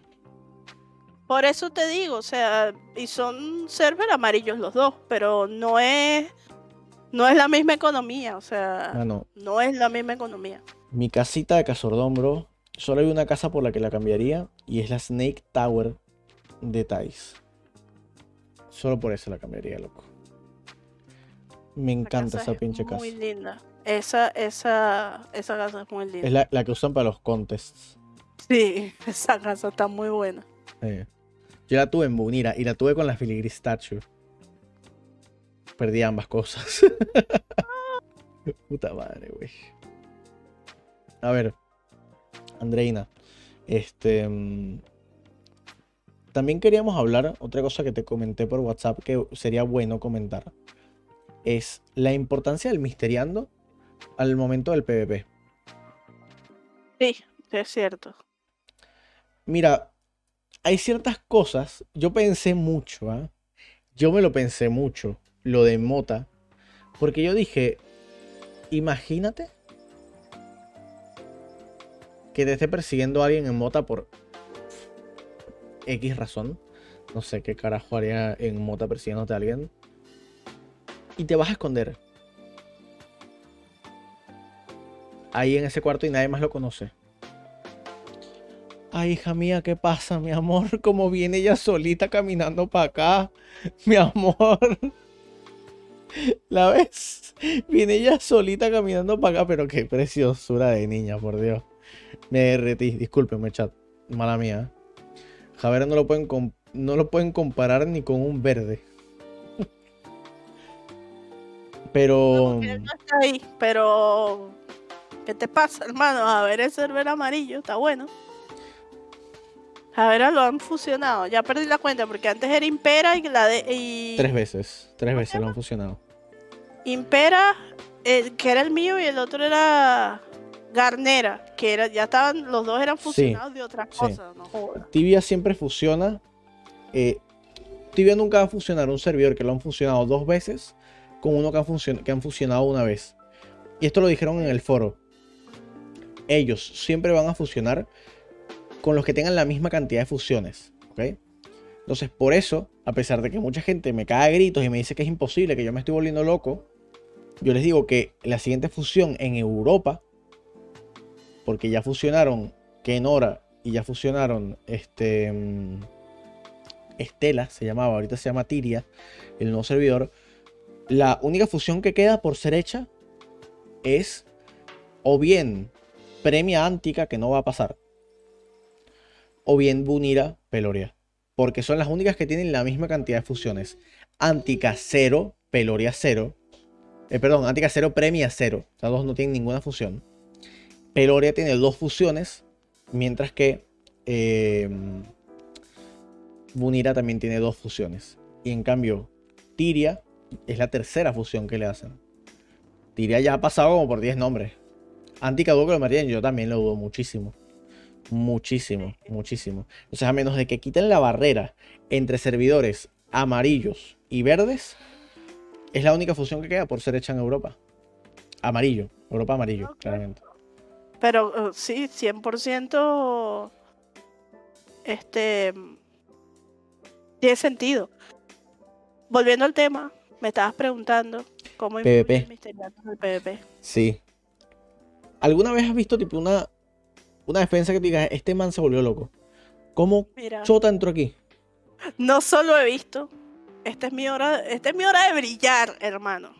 Por eso te digo, o sea, y son server amarillos los dos, pero no es no es la misma economía, o sea, Mano, no es la misma economía. mi casita de Casordón, bro. Solo hay una casa por la que la cambiaría y es la Snake Tower de Thais. Solo por eso la cambiaría, loco. Me encanta esa es pinche casa. Muy linda. Esa esa esa casa es muy linda. Es la, la que usan para los contests. Sí, esa casa está muy buena. Eh, Yo la tuve en Bunira y la tuve con la Filigree Statue. Perdí ambas cosas. Puta madre, güey. A ver, Andreina. Este. También queríamos hablar, otra cosa que te comenté por WhatsApp que sería bueno comentar. Es la importancia del misteriando al momento del PvP. Sí, es cierto. Mira, hay ciertas cosas. Yo pensé mucho, ¿ah? Yo me lo pensé mucho, lo de Mota. Porque yo dije, imagínate que te esté persiguiendo alguien en Mota por X razón. No sé qué carajo haría en Mota persiguiéndote a alguien. Y te vas a esconder. Ahí en ese cuarto y nadie más lo conoce. Ay, hija mía, ¿qué pasa, mi amor? Como viene ella solita caminando para acá, mi amor. ¿La ves? Viene ella solita caminando para acá, pero qué preciosura de niña, por Dios. Me derretí, discúlpenme, chat. Mala mía. Javier no lo pueden, no lo pueden comparar ni con un verde. Pero. No, no está ahí, pero. ¿Qué te pasa, hermano? A ver el server amarillo, está bueno. A ver, lo han fusionado. Ya perdí la cuenta porque antes era Impera y la de. Y... Tres veces. Tres veces lo han fusionado. Impera, el, que era el mío, y el otro era Garnera, que era, ya estaban, los dos eran fusionados de otras cosas. Tibia siempre fusiona. Eh, Tibia nunca va a fusionar un servidor que lo han fusionado dos veces con uno que han, que han fusionado una vez. Y esto lo dijeron en el foro. Ellos siempre van a fusionar con los que tengan la misma cantidad de fusiones. ¿ok? Entonces, por eso, a pesar de que mucha gente me cae a gritos y me dice que es imposible, que yo me estoy volviendo loco, yo les digo que la siguiente fusión en Europa, porque ya fusionaron Kenora y ya fusionaron este mm, Estela, se llamaba, ahorita se llama Tiria, el nuevo servidor. La única fusión que queda por ser hecha es o bien Premia Antica, que no va a pasar, o bien Bunira Peloria, porque son las únicas que tienen la misma cantidad de fusiones. Antica 0, Peloria 0, eh, perdón, Antica 0, Premia 0. O sea, dos no tienen ninguna fusión. Peloria tiene dos fusiones, mientras que eh, Bunira también tiene dos fusiones. Y en cambio, Tiria es la tercera fusión que le hacen. Tiria ya ha pasado como por 10 nombres. Antica dudo que lo metían, yo también lo dudo muchísimo. Muchísimo, muchísimo. Sea, a menos de que quiten la barrera entre servidores amarillos y verdes, es la única fusión que queda por ser hecha en Europa. Amarillo, Europa amarillo, claramente. Pero uh, sí, 100% este tiene sentido. Volviendo al tema, me estabas preguntando cómo PvP. el PvP. Sí. ¿Alguna vez has visto tipo una una defensa que te diga, este man se volvió loco? ¿Cómo Chota entró aquí? No solo he visto, esta es mi hora, esta es mi hora de brillar, hermano.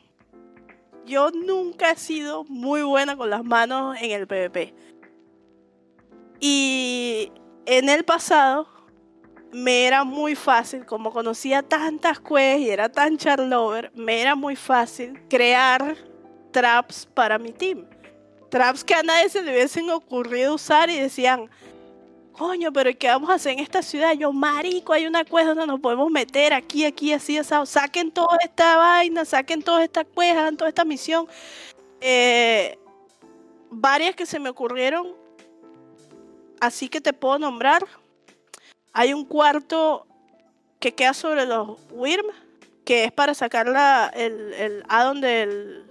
Yo nunca he sido muy buena con las manos en el PvP. Y en el pasado me era muy fácil, como conocía tantas quests y era tan charlover, me era muy fácil crear traps para mi team. Traps que a nadie se le hubiesen ocurrido usar y decían, coño, pero ¿qué vamos a hacer en esta ciudad? Yo, marico, hay una cueva donde nos podemos meter aquí, aquí, así, así. Saquen toda esta vaina, saquen toda esta cueva, toda esta misión. Eh, varias que se me ocurrieron, así que te puedo nombrar. Hay un cuarto que queda sobre los WIRM, que es para sacar la, el, el addon del,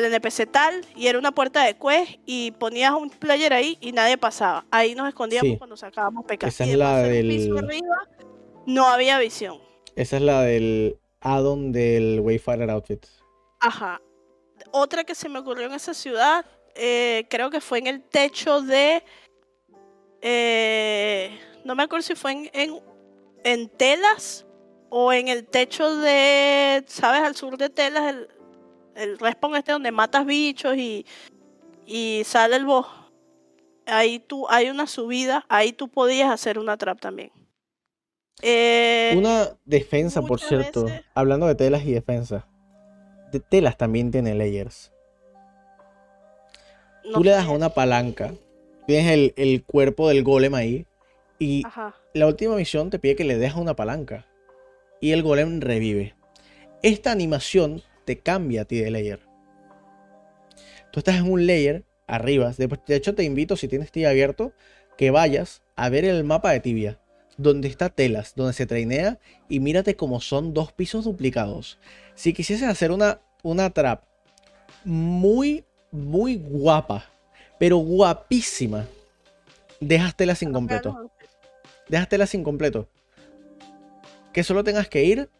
del NPC tal y era una puerta de quest y ponías un player ahí y nadie pasaba. Ahí nos escondíamos cuando sacábamos PK. Esa es la del... no había visión. Esa es la del addon del Wayfarer Outfit. Ajá. Otra que se me ocurrió en esa ciudad, eh, creo que fue en el techo de... Eh, no me acuerdo si fue en, en, en Telas o en el techo de, ¿sabes? Al sur de Telas, el, el respawn este donde matas bichos y, y sale el boss. Ahí tú, hay una subida, ahí tú podías hacer una trap también. Eh, una defensa, por cierto, hablando de telas y defensa. De telas también tiene layers. tú le das a una palanca, tienes el, cuerpo del golem ahí, y la última misión te pide que le dejes una palanca. Y el golem revive. Esta animación te cambia a ti de layer. Tú estás en un layer arriba. De hecho, te invito, si tienes tibia abierto, que vayas a ver el mapa de tibia. Donde está telas, donde se trainea. Y mírate cómo son dos pisos duplicados. Si quisieses hacer una, una trap muy, muy guapa. Pero guapísima. Dejas telas incompleto. Dejas telas incompleto. Que solo tengas que ir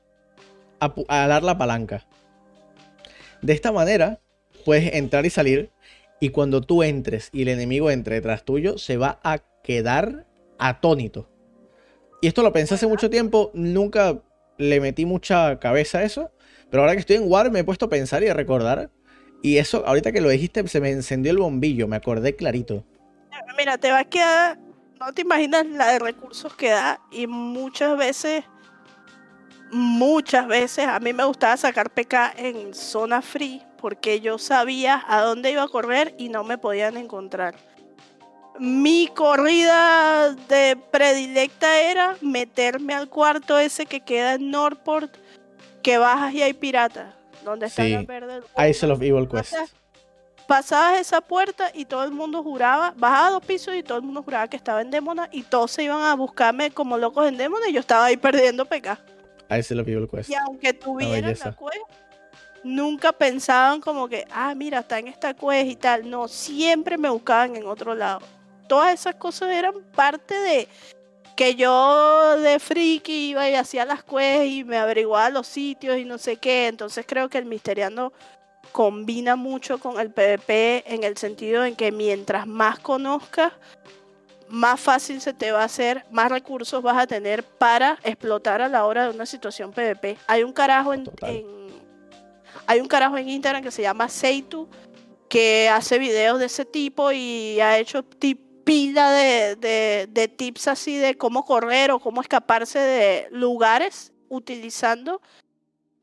a, a dar la palanca. De esta manera, puedes entrar y salir. Y cuando tú entres y el enemigo entre detrás tuyo, se va a quedar atónito. Y esto lo pensé hace mucho tiempo, nunca le metí mucha cabeza a eso, pero ahora que estoy en War me he puesto a pensar y a recordar. Y eso, ahorita que lo dijiste, se me encendió el bombillo, me acordé clarito. Mira, te va a quedar, no te imaginas la de recursos que da y muchas veces, muchas veces a mí me gustaba sacar PK en zona free porque yo sabía a dónde iba a correr y no me podían encontrar. Mi corrida de predilecta era meterme al cuarto ese que queda en Norport, que bajas y hay piratas, donde está Sí. la verde. Isle of Evil Quest. Pasabas esa puerta y todo el mundo juraba, bajaba dos pisos y todo el mundo juraba que estaba en Demona y todos se iban a buscarme como locos en Demona y yo estaba ahí perdiendo PK. Isle of Evil Quest. Y aunque tuvieran belleza. la quest, nunca pensaban como que, ah, mira, está en esta quest y tal. No, siempre me buscaban en otro lado. Todas esas cosas eran parte de que yo de friki iba y hacía las quests y me averiguaba los sitios y no sé qué. Entonces creo que el Misteriando combina mucho con el PvP en el sentido en que mientras más conozcas, más fácil se te va a hacer, más recursos vas a tener para explotar a la hora de una situación PvP. Hay un carajo en, en- hay un carajo en Instagram que se llama Seitu que hace videos de ese tipo y ha hecho pila de, de- de tips así de cómo correr o cómo escaparse de lugares utilizando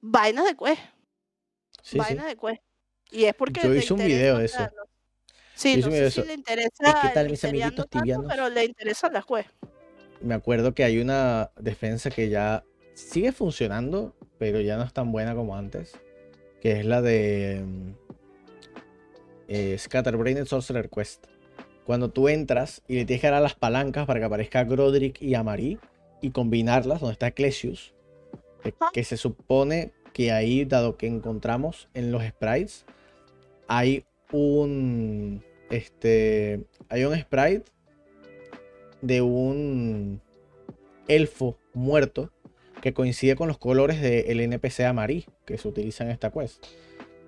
vainas de quest, Sí, sí. vainas de quest. Y es porque Yo hice un video de eso. Sí, no sé si le interesa ¿Y qué tal, mis amiguitos tanto, tibianos? pero le interesan las quests. Me acuerdo que hay una defensa que ya sigue funcionando, pero ya no es tan buena como antes. Que es la de mm, eh, Scatterbrained Sorcerer Quest. Cuando tú entras y le tienes que dar a las palancas para que aparezca Grodrick y Amari y combinarlas, donde está Ecclesius, que, Ajá. que se supone que ahí, dado que encontramos en los sprites, hay un. Este. Hay un sprite de un elfo muerto que coincide con los colores del NPC Amari que se utiliza en esta quest.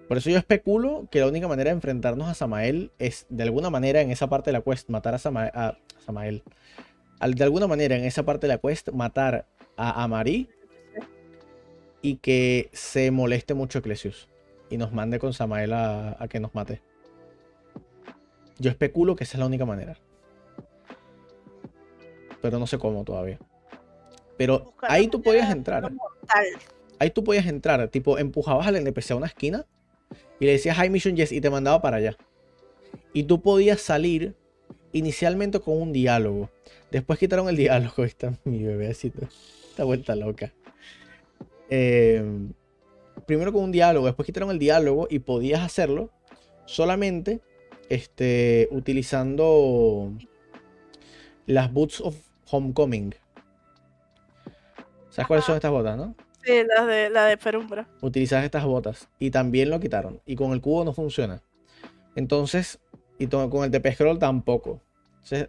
Por eso yo especulo que la única manera de enfrentarnos a Samael es de alguna manera en esa parte de la quest matar a, Sama- a Samael. De alguna manera en esa parte de la quest matar a Amari y que se moleste mucho Ecclesius y nos mande con Samael a que nos mate. Yo especulo que esa es la única manera. Pero no sé cómo todavía. Pero ahí tú podías entrar. Ahí tú podías entrar. Tipo, empujabas al NPC a una esquina y le decías Hi Mission Yes y te mandaba para allá. Y tú podías salir inicialmente con un diálogo. Después quitaron el diálogo. Ahí está mi bebecito. Está vuelta loca. Eh, primero con un diálogo, después quitaron el diálogo y podías hacerlo solamente este, utilizando las Boots of Homecoming. ¿Sabes cuáles son estas botas, no? Sí, la de, la de Perumbra. Utilizas estas botas y también lo quitaron. Y con el cubo no funciona. Entonces, y con el TP Scroll tampoco.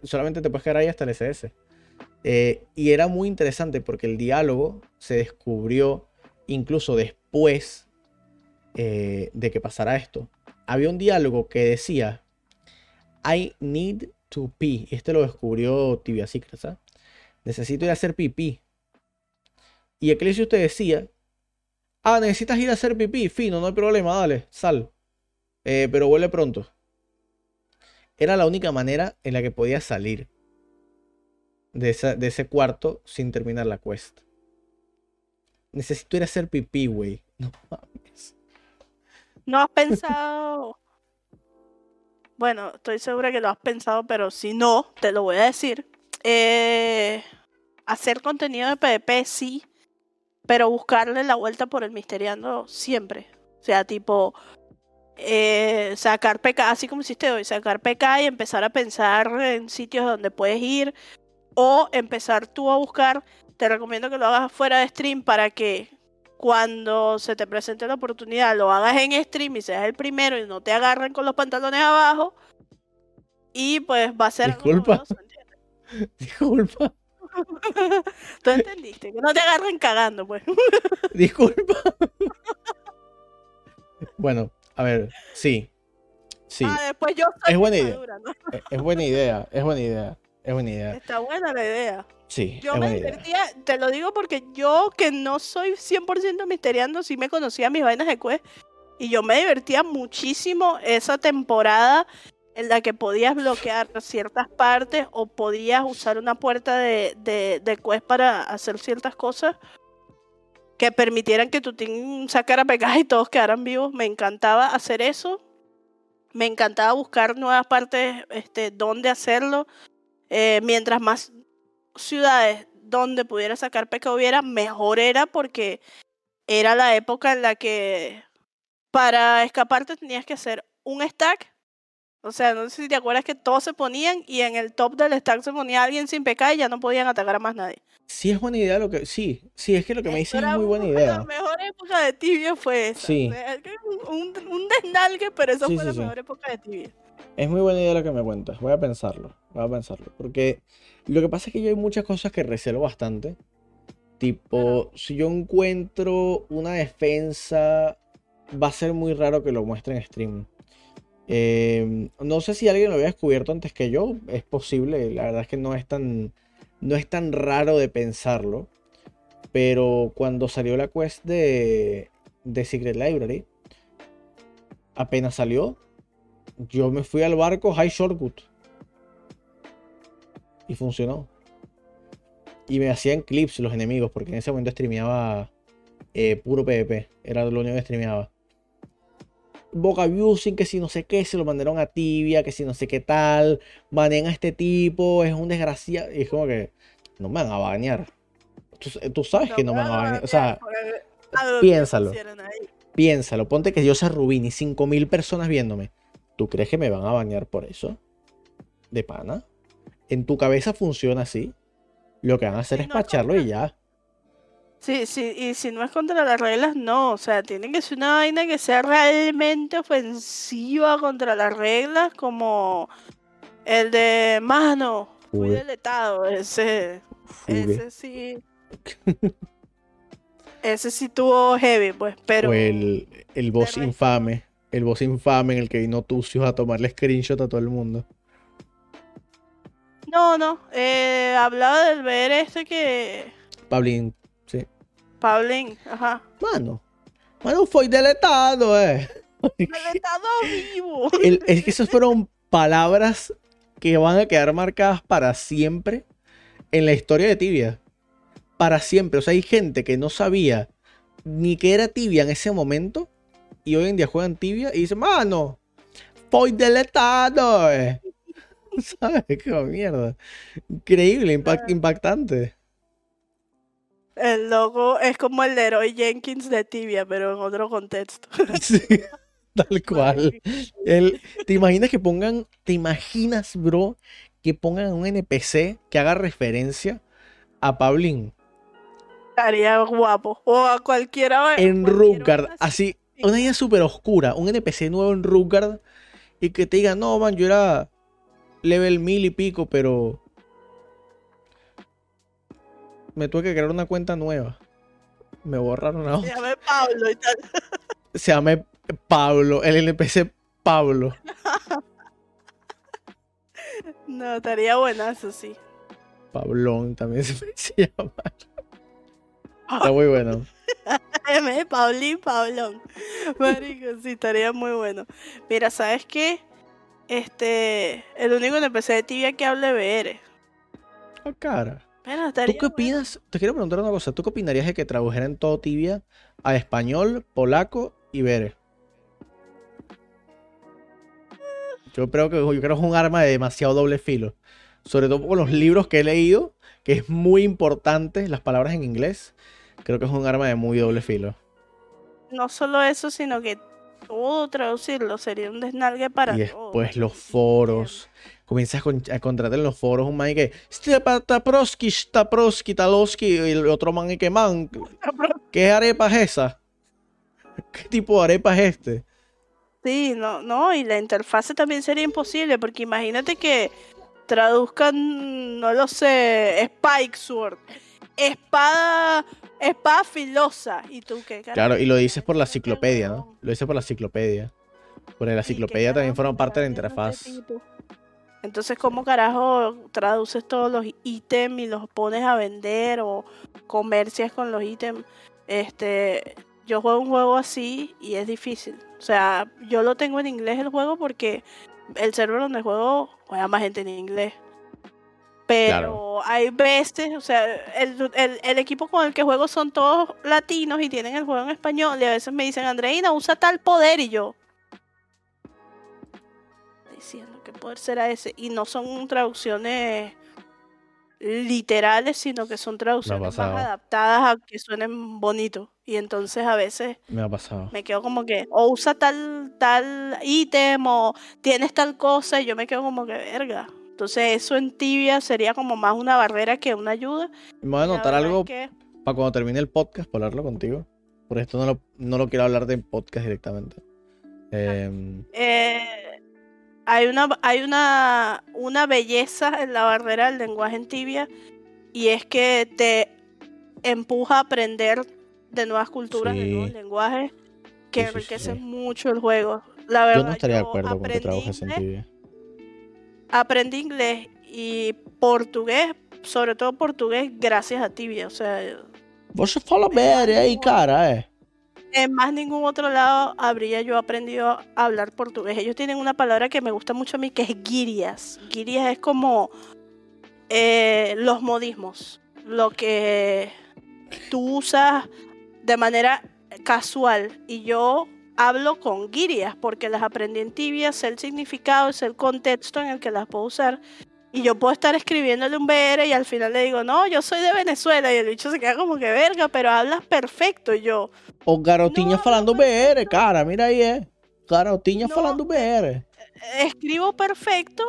Solamente te puedes quedar ahí hasta el SS. Eh, y era muy interesante porque el diálogo se descubrió incluso después eh, de que pasara esto. Había un diálogo que decía: I need to pee. Este lo descubrió Tibia Secret, ¿sabes? Necesito ir a hacer pipí. Y Ecclesius te decía: Ah, necesitas ir a hacer pipí. Fino, no hay problema, dale, sal. Eh, pero vuelve pronto. Era la única manera en la que podías salir de, ese cuarto sin terminar la quest. Necesito ir a hacer pipí, güey. No mames. ¿No has pensado? Bueno, estoy segura que lo has pensado, pero si no, te lo voy a decir. Eh, hacer contenido de PvP sí, pero buscarle la vuelta por el misteriando siempre. O sea, tipo, eh, sacar PK, así como hiciste hoy, sacar PK y empezar a pensar en sitios donde puedes ir o empezar tú a buscar. Te recomiendo que lo hagas fuera de stream para que cuando se te presente la oportunidad lo hagas en stream y seas el primero y no te agarren con los pantalones abajo. Y pues va a ser Disculpa. Disculpa. Tú entendiste, que no te agarren cagando, pues. Disculpa. bueno, a ver, sí. Sí, Ah, después yo soy Es buena idea. madura, ¿no? es- es buena idea, es buena idea. Es buena idea. Está buena la idea. Sí, Yo me divertía, te lo digo porque yo que no soy 100% misteriando, sí me conocía mis vainas de quest. Y yo me divertía muchísimo esa temporada en la que podías bloquear ciertas partes o podías usar una puerta de, de, de quest para hacer ciertas cosas que permitieran que tu team sacara pecadas y todos quedaran vivos. Me encantaba hacer eso. Me encantaba buscar nuevas partes este, donde hacerlo. Eh, mientras más ciudades donde pudiera sacar peca hubiera, mejor era porque era la época en la que para escaparte tenías que hacer un stack. O sea, no sé si te acuerdas que todos se ponían y en el top del stack se ponía alguien sin pecar y ya no podían atacar a más nadie. Sí, es buena idea lo que. Sí, sí, es que lo que me Eso dices es muy buena idea. La mejor época de tibia fue esa. Sí. O sea, un, un desnalgue, pero Sí, fue sí, la sí. mejor época de tibia. Es muy buena idea lo que me cuentas. Voy a pensarlo. Voy a pensarlo. Porque lo que pasa es que yo hay muchas cosas que recelo bastante. Tipo, si yo encuentro una defensa, va a ser muy raro que lo muestre en stream. Eh, no sé si alguien lo había descubierto antes que yo. Es posible. La verdad es que no es tan, no es tan raro de pensarlo. Pero cuando salió la quest de, de Secret Library, apenas salió, yo me fui al barco High Shortcut. Y funcionó. Y me hacían clips los enemigos, porque en ese momento streameaba eh, puro PvP. Era lo único que streameaba. Boca Abusing, que si no sé qué, se lo mandaron a Tibia, que si no sé qué tal. Banean a este tipo, es un desgraciado. Y es como que no me van a banear. Tú, tú sabes que no me van a banear. O sea, piénsalo. piénsalo, ponte que yo sea Rubini, 5000 personas viéndome. ¿Tú crees que me van a bañar por eso? ¿De pana? ¿En tu cabeza funciona así? Lo que van a hacer Sí, es no, pacharlo y ya. Sí, sí, y si no es contra las reglas, no. O sea, tiene que ser una vaina que sea realmente ofensiva contra las reglas, como el de mano, fui deletado. Ese, Fugue. ese sí. ese sí tuvo heavy, pues, pero. O el, el boss infame. El boss infame en el que vino Tucios a tomarle screenshot a todo el mundo. No, no. Eh, hablaba del ver este que. Pablín, sí. Paulín, ajá. Mano. Mano, fue deletado, eh. Deletado vivo. El- es que esas fueron palabras que van a quedar marcadas para siempre en la historia de Tibia. Para siempre. O sea, hay gente que no sabía ni que era Tibia en ese momento y hoy en día juegan Tibia y dicen, mano, fue deletado. eh". ¿Sabes? Qué mierda. Increíble, impact- impactante. El logo es como el de Leroy Jenkins de Tibia, pero en otro contexto. Sí, tal cual. El- ¿te imaginas que pongan, te imaginas, bro, que pongan un NPC que haga referencia a Pablín Estaría guapo. O a cualquiera. en vaina Así, una idea súper oscura, un NPC nuevo en Rutgard y que te diga, no, man, yo era level mil y pico, pero me tuve que crear una cuenta nueva. Me borraron la Se llama Pablo y tal. Se llama Pablo, el NPC Pablo. No, estaría buenazo, sí. Pablón también se, se llama. Está muy bueno. M, Paulín, Pablón. Marico, sí, estaría muy bueno. Mira, ¿sabes qué? Este, el único NPC de Tibia que hable BR. Ah, cara. Bueno, ¿Tú qué bueno. opinas? Te quiero preguntar una cosa. ¿Tú qué opinarías de que tradujeran todo tibia a español, polaco y bere? Yo creo que, yo creo que es un arma de demasiado doble filo. Sobre todo con los libros que he leído, que es muy importante las palabras en inglés. Creo que es un arma de muy doble filo. No solo eso, sino que todo traducirlo sería un desnalgue para y todos. después los foros. Comienzas a, con- a contratar en los foros un man que "Stepa Taproski, Taproski, Taloski, y el otro man que man, ¿qué arepa es esa? ¿Qué tipo de arepa es este? Sí, no, no, y la interfase también sería imposible, porque imagínate que traduzcan, no lo sé, Spike Sword, espada, espada filosa, y tú qué carajo? Claro, y lo dices por la Qué ciclopedia, ¿no? Lo dices por la ciclopedia. Porque la Sí, ¿qué ciclopedia también forma parte de la interfaz. Entonces, ¿cómo carajo traduces todos los ítems y los pones a vender o comercias con los ítems? Este, yo juego un juego así y es difícil. O sea, yo lo tengo en inglés el juego porque el server donde juego juega más gente en inglés. Pero hay veces, o sea, el, el, el, equipo con el que juego son todos latinos y tienen el juego en español. Y a veces me dicen, Andreina, usa tal poder. Y yo, diciendo qué poder será ese. Y no son traducciones literales, sino que son traducciones más adaptadas a que suenen bonito. Y entonces a veces me ha pasado. Me quedo como que, o usa tal, tal ítem, o tienes tal cosa, y yo me quedo como que, verga. Entonces eso en tibia sería como más una barrera que una ayuda. Me voy a anotar algo para cuando termine el podcast, para hablarlo contigo. Por esto no lo, no lo quiero hablar de podcast directamente. Em, eh, hay una, hay una, una belleza en la barrera del lenguaje en tibia y es que te empuja a aprender de nuevas culturas, de nuevos lenguajes que enriquecen mucho el juego. La verdad, yo no estaría de acuerdo con que trabajes en tibia aprendí inglés y portugués, sobre todo portugués, gracias a Tibia. O sea. Vos fala bem ahí, cara, eh. En más ningún otro lado habría yo aprendido a hablar portugués. Ellos tienen una palabra que me gusta mucho a mí, que es guirias. Guirias es como eh, los modismos. Lo que tú usas de manera casual. Y yo hablo con guirias porque las aprendí en tibia, sé el significado, sé el contexto en el que las puedo usar. Y yo puedo estar escribiéndole un BR y al final le digo, no, yo soy de Venezuela. Y el bicho se queda como que verga, pero hablas perfecto. Y yo. O garotinha falando BR, cara, mira ahí, eh. Garotinha falando BR. Escribo perfecto,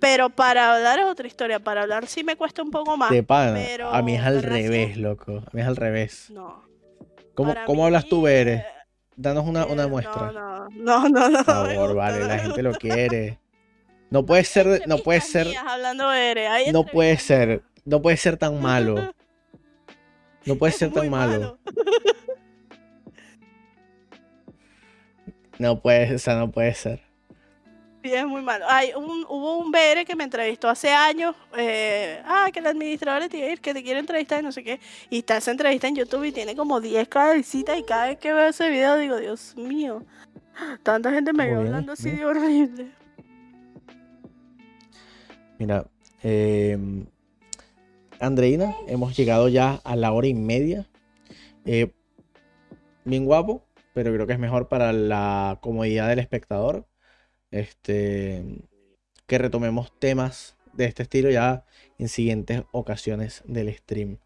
pero para hablar es otra historia. Para hablar sí me cuesta un poco más. De Pero a mí es al revés, loco. A mí es al revés. No. ¿Cómo, ¿cómo hablas tú BR? Danos una, una eh, muestra. No, no, no, no. Por favor, vale, la gente lo quiere. No puede ser, no puede ser. No puede ser, no puede ser tan malo. No puede ser tan malo. No puede, o sea, no puede ser. Sí, es muy malo. Hay un, hubo un BR que me entrevistó hace años. Eh, ah, que el administrador te que te quiere entrevistar y no sé qué. Y está esa entrevista en YouTube y tiene como 10 cada visita. Y cada vez que veo ese video digo, Dios mío, tanta gente me veo hablando así de horrible. Mira, eh, Andreina, hemos llegado ya a la hora y media. Eh, bien guapo, pero creo que es mejor para la comodidad del espectador este, que retomemos temas de este estilo ya en siguientes ocasiones del stream.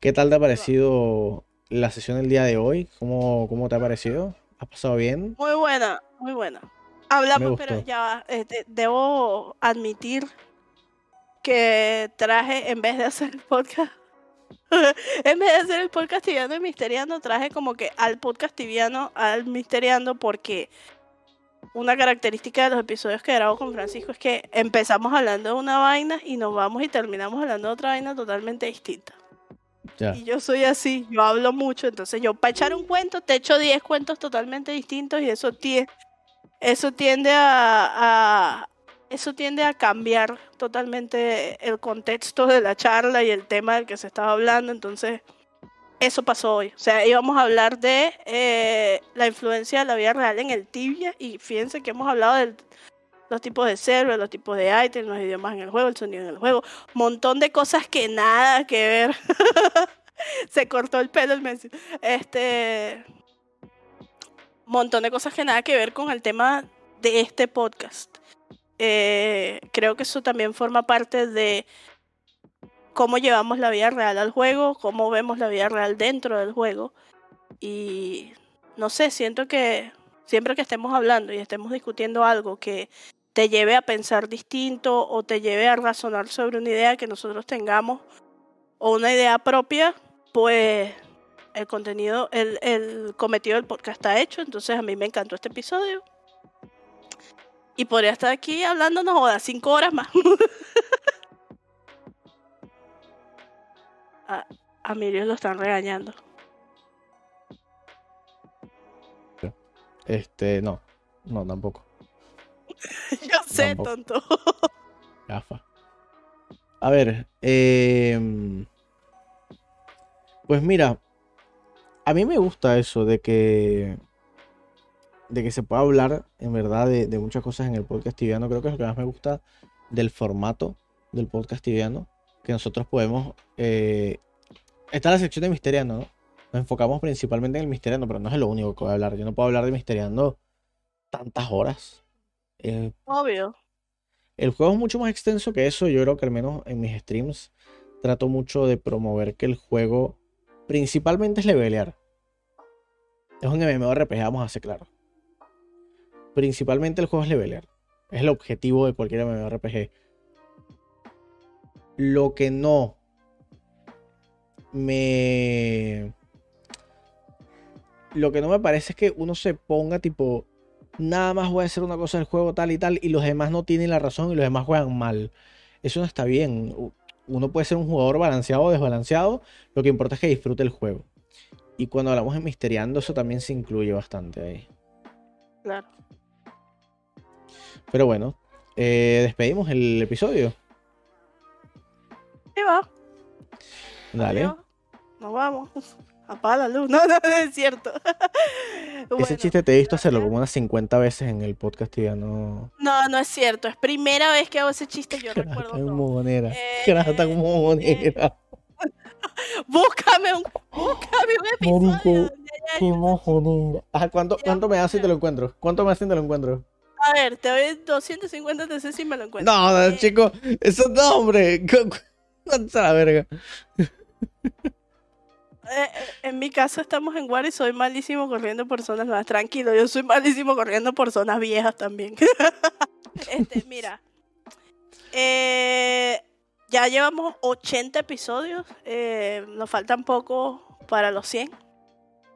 ¿Qué tal te ha parecido la sesión del día de hoy? ¿Cómo, cómo te ha parecido? ¿Ha pasado bien? Muy buena, muy buena. Hablamos, pero ya este, debo admitir que traje, en vez de hacer el podcast, en vez de hacer el podcast tibiano y misteriano, traje como que al podcast tibiano, al misteriano, porque una característica de los episodios que grabo con Francisco es que empezamos hablando de una vaina y nos vamos y terminamos hablando de otra vaina totalmente distinta. Y yo soy así, yo hablo mucho, entonces yo para echar un cuento te echo 10 cuentos totalmente distintos y eso, tiende, eso tiende a, eso tiende a cambiar totalmente el contexto de la charla y el tema del que se estaba hablando, entonces eso pasó hoy. O sea, íbamos a hablar de eh, la influencia de la vida real en el tibia y fíjense que hemos hablado de los tipos de server, los tipos de items, los idiomas en el juego, el sonido en el juego, montón de cosas que nada que ver. Se cortó el pelo el mes. Este montón de cosas que nada que ver con el tema de este podcast. Eh, creo que eso también forma parte de cómo llevamos la vida real al juego, cómo vemos la vida real dentro del juego. Y no sé, siento que siempre que estemos hablando y estemos discutiendo algo que te lleve a pensar distinto o te lleve a razonar sobre una idea que nosotros tengamos o una idea propia, pues el contenido, el, cometido del podcast está hecho. Entonces a mí me encantó este episodio. Y podría estar aquí hablándonos horas, cinco horas más. a, a Miriam lo están regañando. Este, no, no, tampoco. Yo sé, tonto. gafas. A ver, em, pues mira, a mí me gusta eso de que de que se pueda hablar en verdad de, de muchas cosas en el podcast tibiano. Creo que es lo que más me gusta del formato del podcast tibiano, que nosotros podemos eh, está la sección de Misteriano, ¿no? Nos enfocamos principalmente en el Misteriano, pero no es lo único que voy a hablar. Yo no puedo hablar de Misteriano tantas horas. Eh, Obvio. el juego es mucho más extenso que eso. Yo creo que al menos en mis streams trato mucho de promover que el juego principalmente es levelear. Es un MMORPG, vamos a hacer claro. Principalmente el juego es levelear. Es el objetivo de cualquier MMORPG. Lo que no me... Lo que no me parece es que uno se ponga tipo, nada más voy a hacer una cosa del juego tal y tal y los demás no tienen la razón y los demás juegan mal. Eso no está bien. Uno puede ser un jugador balanceado o desbalanceado, lo que importa es que disfrute el juego. Y cuando hablamos de misteriando, eso también se incluye bastante ahí. Claro. Pero bueno, eh, despedimos el episodio. Ahí va. Dale. Nos vamos. Apaga la luz. No, no, no es cierto. Ese chiste te he visto hacerlo como unas 50 veces en el podcast y ya no. No, no es cierto. Es primera vez que hago ese chiste. Yo recuerdo Tan mojonera. Eh, tan mojonera. Búscame un, búscame un episodio. Marico, Qué mojonera. Ajá, ¿cuánto, ¿cuánto me das si te lo encuentro? ¿Cuánto me das si te lo encuentro? A ver, te doy 250 TC si me lo encuentro. No, no, Eh, chico. Eso no, la verga. Eh, eh, en mi caso estamos en War y soy malísimo corriendo por zonas nuevas. Tranquilo, yo soy malísimo corriendo por zonas viejas también. este, mira. Eh, ya llevamos 80 episodios. nos faltan poco para los 100.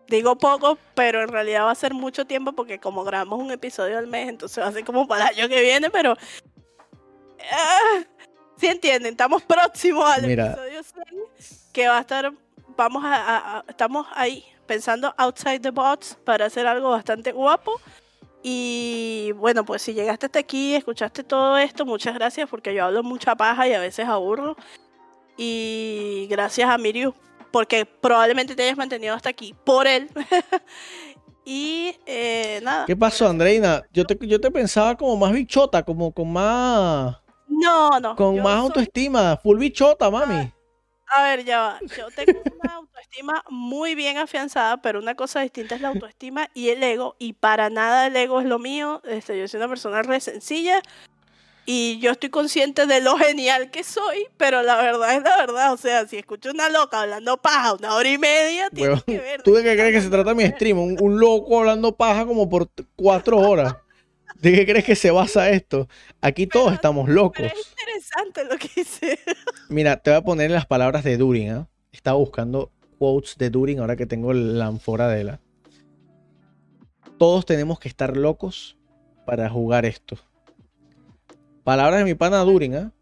Digo poco, pero en realidad va a ser mucho tiempo porque como grabamos un episodio al mes, entonces va a ser como para el año que viene, pero... ah, sí entienden, estamos próximos al Mira. episodio 100, que va a estar vamos a, a- a- estamos ahí pensando outside the box para hacer algo bastante guapo. Y bueno, pues si llegaste hasta aquí, escuchaste todo esto, muchas gracias porque yo hablo mucha paja y a veces aburro. Y gracias a Miriu porque probablemente te hayas mantenido hasta aquí por él. y eh, nada. ¿Qué pasó, Andreina? Yo te, yo te pensaba como más bichota, como con más. No, no. Con más soy- autoestima. Full bichota, mami. A ver, ya va. Yo tengo una autoestima muy bien afianzada, pero una cosa distinta es la autoestima y el ego. Y para nada el ego es lo mío. Este, yo soy una persona re sencilla y yo estoy consciente de lo genial que soy, pero la verdad es la verdad. O sea, si escucho una loca hablando paja una hora y media, tienes Huevón, que ver. ¿Tú de qué crees que se trata mi stream? Un, un loco hablando paja como por cuatro horas. ¿De qué crees que se basa esto? Aquí todos Pero- estamos locos. Pero es interesante lo que hice. Mira, te voy a poner las palabras de Durin, ¿ah? Estaba buscando quotes de Durin ahora que tengo la ánfora de la. Todos tenemos que estar locos para jugar esto. Palabras de mi pana Durin, ¿ah?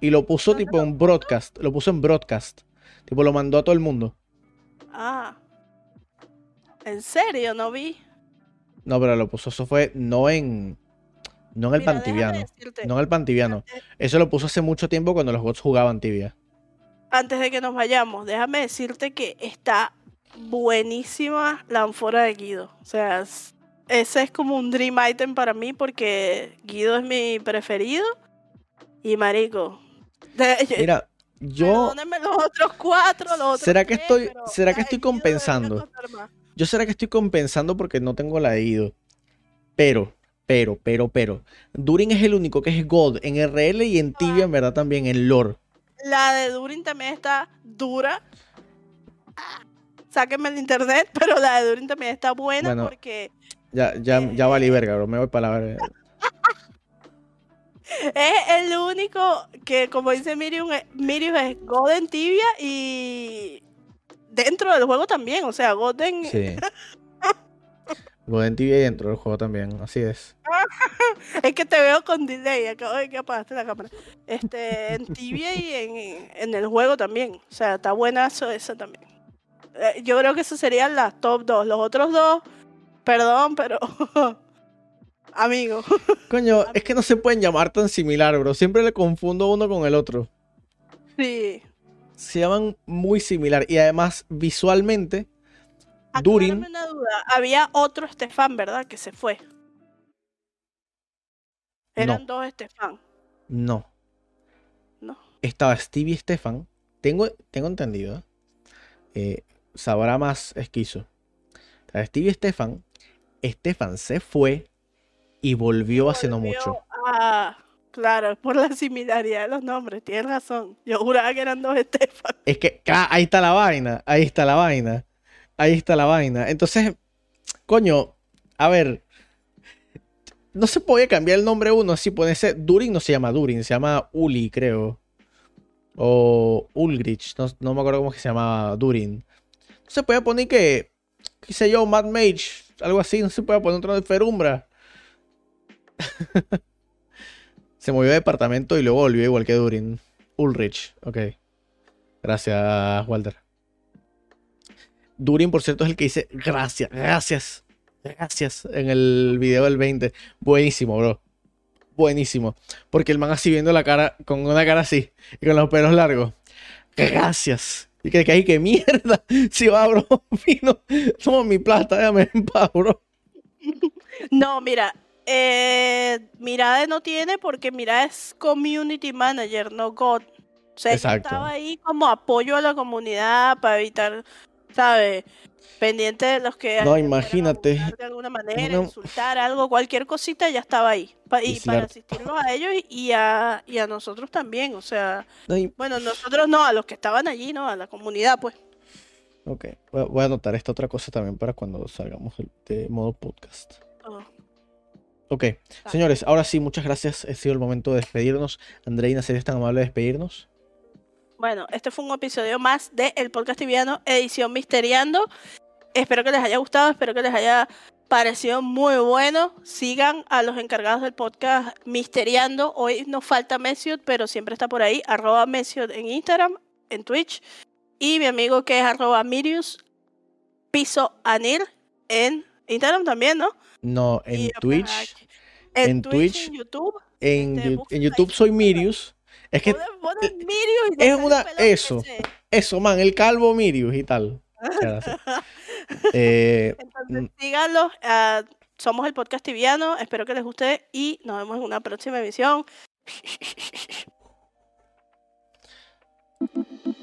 Y lo puso tipo en broadcast. Lo puso en broadcast. Tipo, lo mandó a todo el mundo. Ah. ¿En serio? No vi. No, pero lo puso. Eso fue no en. No en el Mira, pantibiano. No en el pantibiano. Eso lo puso hace mucho tiempo cuando los bots jugaban tibia. antes de que nos vayamos, déjame decirte que está buenísima la ánfora de Guido. O sea, es- ese es como un dream item para mí porque Guido es mi preferido. Y marico. de- Mira, yo. Los otros cuatro, los otros ¿Será que tres, estoy- será que estoy compensando? Yo será que estoy compensando porque no tengo la de Ido. Pero, pero, pero, pero. Durin es el único que es God en RL y en Tibia, en verdad, también en lore. La de Durin también está dura. Sáquenme el internet, pero la de Durin también está buena Bueno. porque Ya, ya, ya valí verga, bro. Me voy para la verga. Es el único que, como dice Miriam, es- Miriam es Golden Tibia y dentro del juego también. O sea, Golden. Sí. God en Tibia y dentro del juego también. Así es. Es que te veo con delay. Acabo de que apagaste la cámara. Este, en Tibia y en, en el juego también. O sea, está buenazo eso también. Eh, Yo creo que eso serían las top dos. Los otros dos, perdón, pero amigo. Coño, es que no se pueden llamar tan similar, bro. Siempre le confundo uno con el otro. Sí. Se llaman muy similar. Y además, visualmente, Aclárame Durin. una duda. Había otro Estefan, ¿verdad? Que se fue. Eran dos Estefan. No. No. Estaba Stevie Stefan. Tengo, tengo entendido. eh, sabrá más esquizo. Estaba Stevie Stefan. Stefan se fue y volvió hace no mucho. a- Claro, por la similaridad de los nombres, tienes razón. Yo juraba que eran dos Estefan. Es que ah, ahí está la vaina. Ahí está la vaina. Ahí está la vaina. Entonces, coño, a ver. No se podía cambiar el nombre uno así, ponerse. Durin no se llama Durin, se llama Uli, creo. O Ulgrich, no, me acuerdo cómo se llamaba Durin. No se puede poner que, qué sé yo, Mad Mage, algo así, no se puede poner otro de Ferumbra. se movió de departamento y luego volvió igual que Durin. Ulrich, ok. Gracias, Walter. Durin, por cierto, es el que dice gracias, gracias, gracias en el video del 20. Buenísimo, bro. Buenísimo. Porque el man así viendo la cara, con una cara así, y con los pelos largos. Gracias. Y que caí, que mierda. Si va, bro, vino. Toma mi plata, déjame en bro. No, mira, eh, Mirade no tiene porque Mirade es community manager, no God. O sea, estaba ahí como apoyo a la comunidad para evitar, ¿sabes? Pendiente de los que No, imagínate. de alguna manera, insultar algo, cualquier cosita, ya estaba ahí. Pa- y para asistirlos a ellos y a, y a nosotros también. O sea, No, y- bueno, nosotros no, a los que estaban allí, ¿no? A la comunidad, pues. ok, voy a, voy a anotar esta otra cosa también para cuando salgamos de modo podcast. Oh. Ok, señores, ahora sí, muchas gracias. Ha sido el momento de despedirnos. Andreina, ¿serías tan amable de despedirnos? Bueno, este fue un episodio más de El Podcast Tibiano, edición Misteriando. Espero que les haya gustado, espero que les haya parecido muy bueno. Sigan a los encargados del podcast Misteriando. Hoy nos falta Mesiot, pero siempre está por ahí. Arroba Mesiot en Instagram, en Twitch. Y mi amigo que es arroba Mirius Piso Anir en Instagram también, ¿no? No, en Twitch. En, en Twitch, en YouTube. En, este, en. YouTube soy Mirius. Es que te es una- eso. sé. eso, man, el calvo Mirius y tal. Eh, Entonces, Mm. ah, somos el podcast tibiano. Espero que les guste y nos vemos en una próxima emisión.